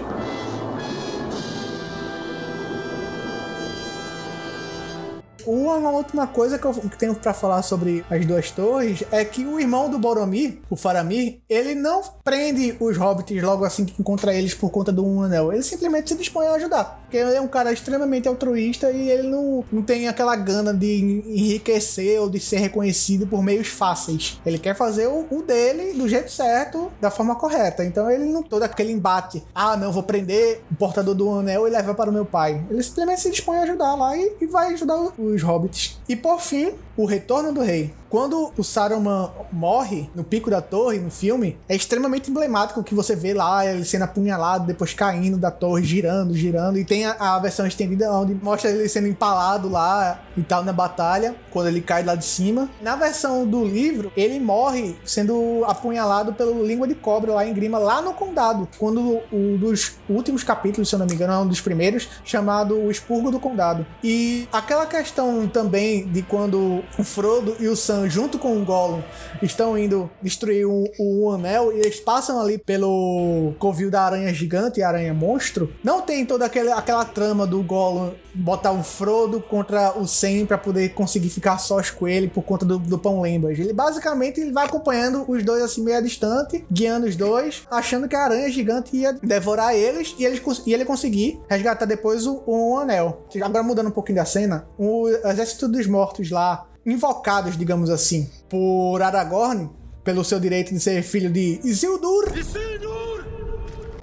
Uma última coisa que eu tenho pra falar sobre as duas torres é que o irmão do Boromir, o Faramir, ele não prende os hobbits logo assim que encontra eles por conta do um anel. Ele simplesmente se dispõe a ajudar. Porque ele é um cara extremamente altruísta e ele não, não tem aquela gana de enriquecer ou de ser reconhecido por meios fáceis. Ele quer fazer o, o dele do jeito certo, da forma correta. Então ele não todo aquele embate. Ah, não, vou prender o portador do anel e levar para o meu pai. Ele simplesmente se dispõe a ajudar lá e, e vai ajudar os hobbits. E por fim, o retorno do rei. Quando o Saruman morre no pico da torre, no filme, é extremamente emblemático que você vê lá ele sendo apunhalado, depois caindo da torre, girando, girando. E tem a, a versão estendida onde mostra ele sendo empalado lá e tal na batalha, quando ele cai lá de cima. Na versão do livro, ele morre sendo apunhalado pelo língua de cobra lá em Grima, lá no condado. Quando um dos últimos capítulos, se eu não me engano, é um dos primeiros, chamado O Expurgo do Condado. E aquela questão também de quando o Frodo e o Sam, junto com o Gollum, estão indo destruir o, o anel e eles passam ali pelo covil da aranha gigante e aranha monstro. Não tem toda aquela, aquela trama do Gollum botar o Frodo contra o Sam pra poder conseguir ficar sós com ele por conta do, do pão lembas. Ele basicamente ele vai acompanhando os dois assim meio distante, guiando os dois, achando que a aranha gigante ia devorar eles e, eles, e ele conseguir resgatar depois o, o anel. Agora mudando um pouquinho da cena, o exército dos mortos lá, invocados, digamos assim, por Aragorn, pelo seu direito de ser filho de Isildur.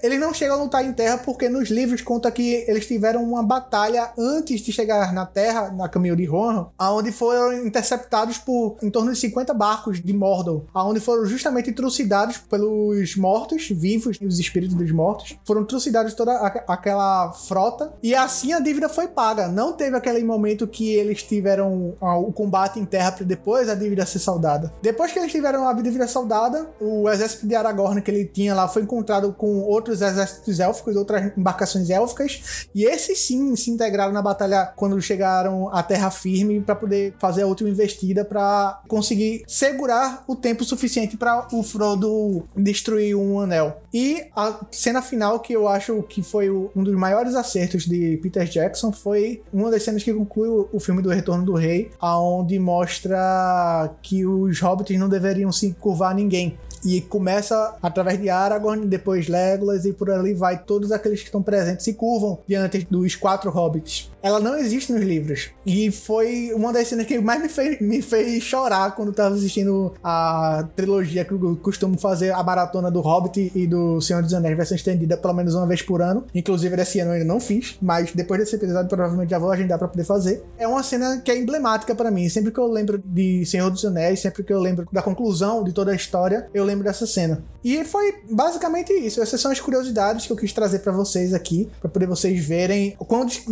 Eles não chegam a lutar em terra porque nos livros conta que eles tiveram uma batalha antes de chegar na terra, na caminho de Rohan, aonde foram interceptados por em torno de 50 barcos de Mordor, aonde foram justamente trucidados pelos mortos vivos, os espíritos dos mortos, foram trucidados toda aquela frota e assim a dívida foi paga. Não teve aquele momento que eles tiveram ah, o combate em terra para depois a dívida ser saldada. Depois que eles tiveram a dívida saldada, o exército de Aragorn que ele tinha lá foi encontrado com outros exércitos élficos, outras embarcações élficas, e esses sim se integraram na batalha quando chegaram à terra firme para poder fazer a última investida para conseguir segurar o tempo suficiente para o Frodo destruir um anel. E a cena final que eu acho que foi um dos maiores acertos de Peter Jackson foi uma das cenas que conclui o filme do Retorno do Rei, aonde mostra que os hobbits não deveriam se curvar a ninguém. E começa através de Aragorn, depois Legolas e por ali vai. Todos aqueles que estão presentes se curvam diante dos quatro hobbits. Ela não existe nos livros. E foi uma das cenas que mais me fez, me fez chorar quando eu tava assistindo a trilogia que eu costumo fazer, a maratona do Hobbit e do Senhor dos Anéis, versão estendida pelo menos uma vez por ano. Inclusive, desse ano eu ainda não fiz, mas depois desse episódio provavelmente já vou agendar pra poder fazer. É uma cena que é emblemática pra mim. Sempre que eu lembro de Senhor dos Anéis, sempre que eu lembro da conclusão de toda a história, eu lembro dessa cena. E foi basicamente isso. Essas são as curiosidades que eu quis trazer pra vocês aqui, pra poder vocês verem o quão dis-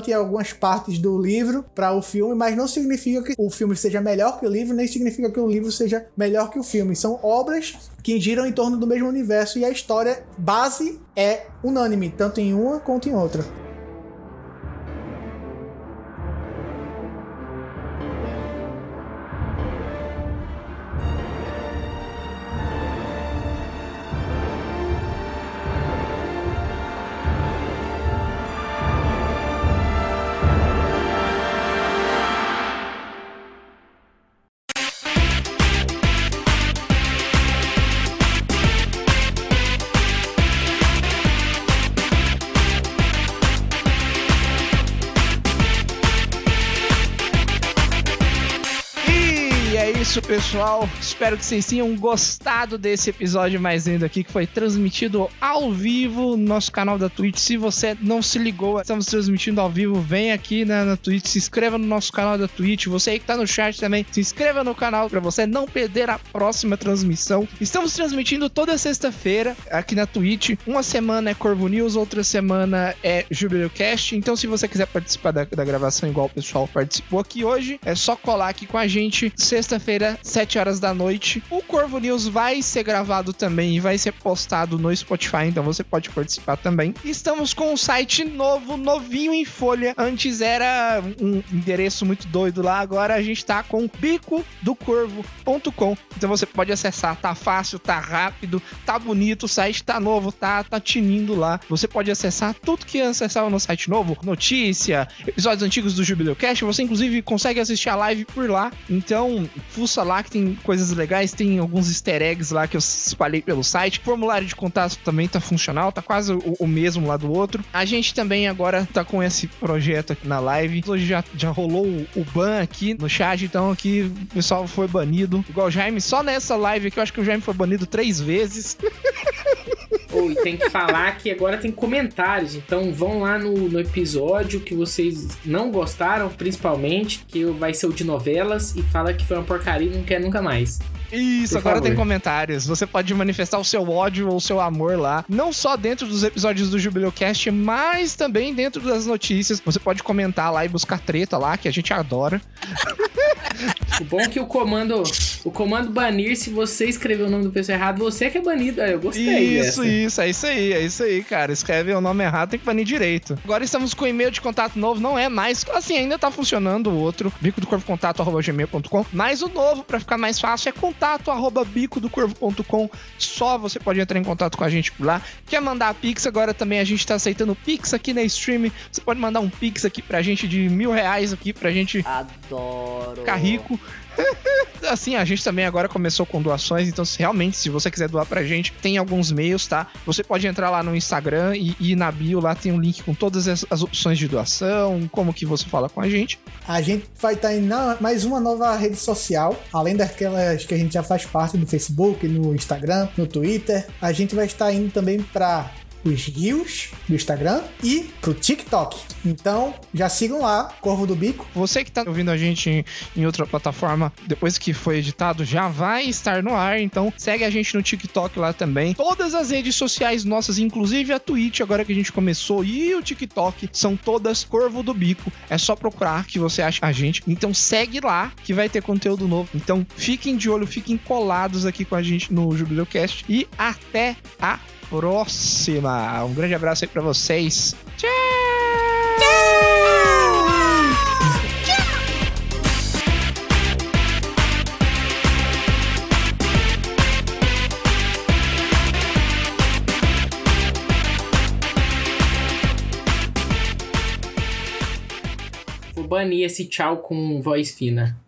discrepante é algumas partes do livro para o filme, mas não significa que o filme seja melhor que o livro, nem significa que o livro seja melhor que o filme. São obras que giram em torno do mesmo universo e a história base é unânime, tanto em uma quanto em outra. Isso, pessoal. Espero que vocês tenham gostado desse episódio mais lindo aqui, que foi transmitido ao vivo no nosso canal da Twitch. Se você não se ligou, estamos transmitindo ao vivo, vem aqui na, na Twitch, se inscreva no nosso canal da Twitch. Você aí que tá no chat também, se inscreva no canal para você não perder a próxima transmissão. Estamos transmitindo toda sexta-feira aqui na Twitch. Uma semana é Corvo News, outra semana é Jubileu Cast. Então, se você quiser participar da, da gravação igual o pessoal participou aqui hoje, é só colar aqui com a gente sexta-feira, 7 horas da noite. O Corvo News vai ser gravado também e vai ser postado no Spotify, então você pode participar também. Estamos com um site novo, novinho em folha. Antes era um endereço muito doido lá, agora a gente tá com bicodocorvo.com. Então você pode acessar, tá fácil, tá rápido, tá bonito, o site tá novo, tá, tá tinindo lá. Você pode acessar tudo que acessava no site novo, notícia, episódios antigos do Jubileu Cast, você inclusive consegue assistir a live por lá. Então, lá que tem coisas legais, tem alguns easter eggs lá que eu espalhei pelo site. Formulário de contato também tá funcional, tá quase o, o mesmo lá do outro. A gente também agora tá com esse projeto aqui na live. Hoje já, já rolou o, o ban aqui no chat, então aqui o pessoal foi banido. Igual o Jaime, só nessa live aqui eu acho que o Jaime foi banido três vezes. Oh, e tem que falar que agora tem comentários, então vão lá no, no episódio que vocês não gostaram, principalmente, que vai ser o de novelas, e fala que foi uma porcaria e não quer nunca mais. Isso, Por agora favor. tem comentários. Você pode manifestar o seu ódio ou o seu amor lá. Não só dentro dos episódios do Jubileu Cast, mas também dentro das notícias. Você pode comentar lá e buscar treta lá, que a gente adora. O bom é que o comando, o comando banir, se você escrever o nome do pessoa errado, você que é banido. Eu gostei Isso, dessa. isso, é isso aí, é isso aí, cara. Escreve o nome errado, tem que banir direito. Agora estamos com e-mail de contato novo, não é mais. Assim, ainda tá funcionando o outro, bico do corvo contato arroba gmail.com. Mas o novo, pra ficar mais fácil, é contato arroba bico do corvo.com. Só você pode entrar em contato com a gente por lá. Quer mandar Pix? Agora também a gente tá aceitando Pix aqui na stream. Você pode mandar um Pix aqui pra gente de mil reais aqui pra gente Adoro. ficar rico. Assim, a gente também agora começou com doações, então se realmente, se você quiser doar pra gente, tem alguns meios, tá? Você pode entrar lá no Instagram e, e na bio lá tem um link com todas as, as opções de doação, como que você fala com a gente. A gente vai estar em na- mais uma nova rede social, além daquelas que a gente já faz parte no Facebook, no Instagram, no Twitter. A gente vai estar indo também para os Rios do Instagram e pro TikTok. Então, já sigam lá, Corvo do Bico. Você que tá ouvindo a gente em, em outra plataforma, depois que foi editado, já vai estar no ar, então segue a gente no TikTok lá também. Todas as redes sociais nossas, inclusive a Twitch, agora que a gente começou, e o TikTok, são todas Corvo do Bico. É só procurar que você acha a gente. Então segue lá que vai ter conteúdo novo. Então fiquem de olho, fiquem colados aqui com a gente no Jubileucast e até a próxima. Um grande abraço aí pra vocês. Tchau! Vou banir esse tchau com voz fina.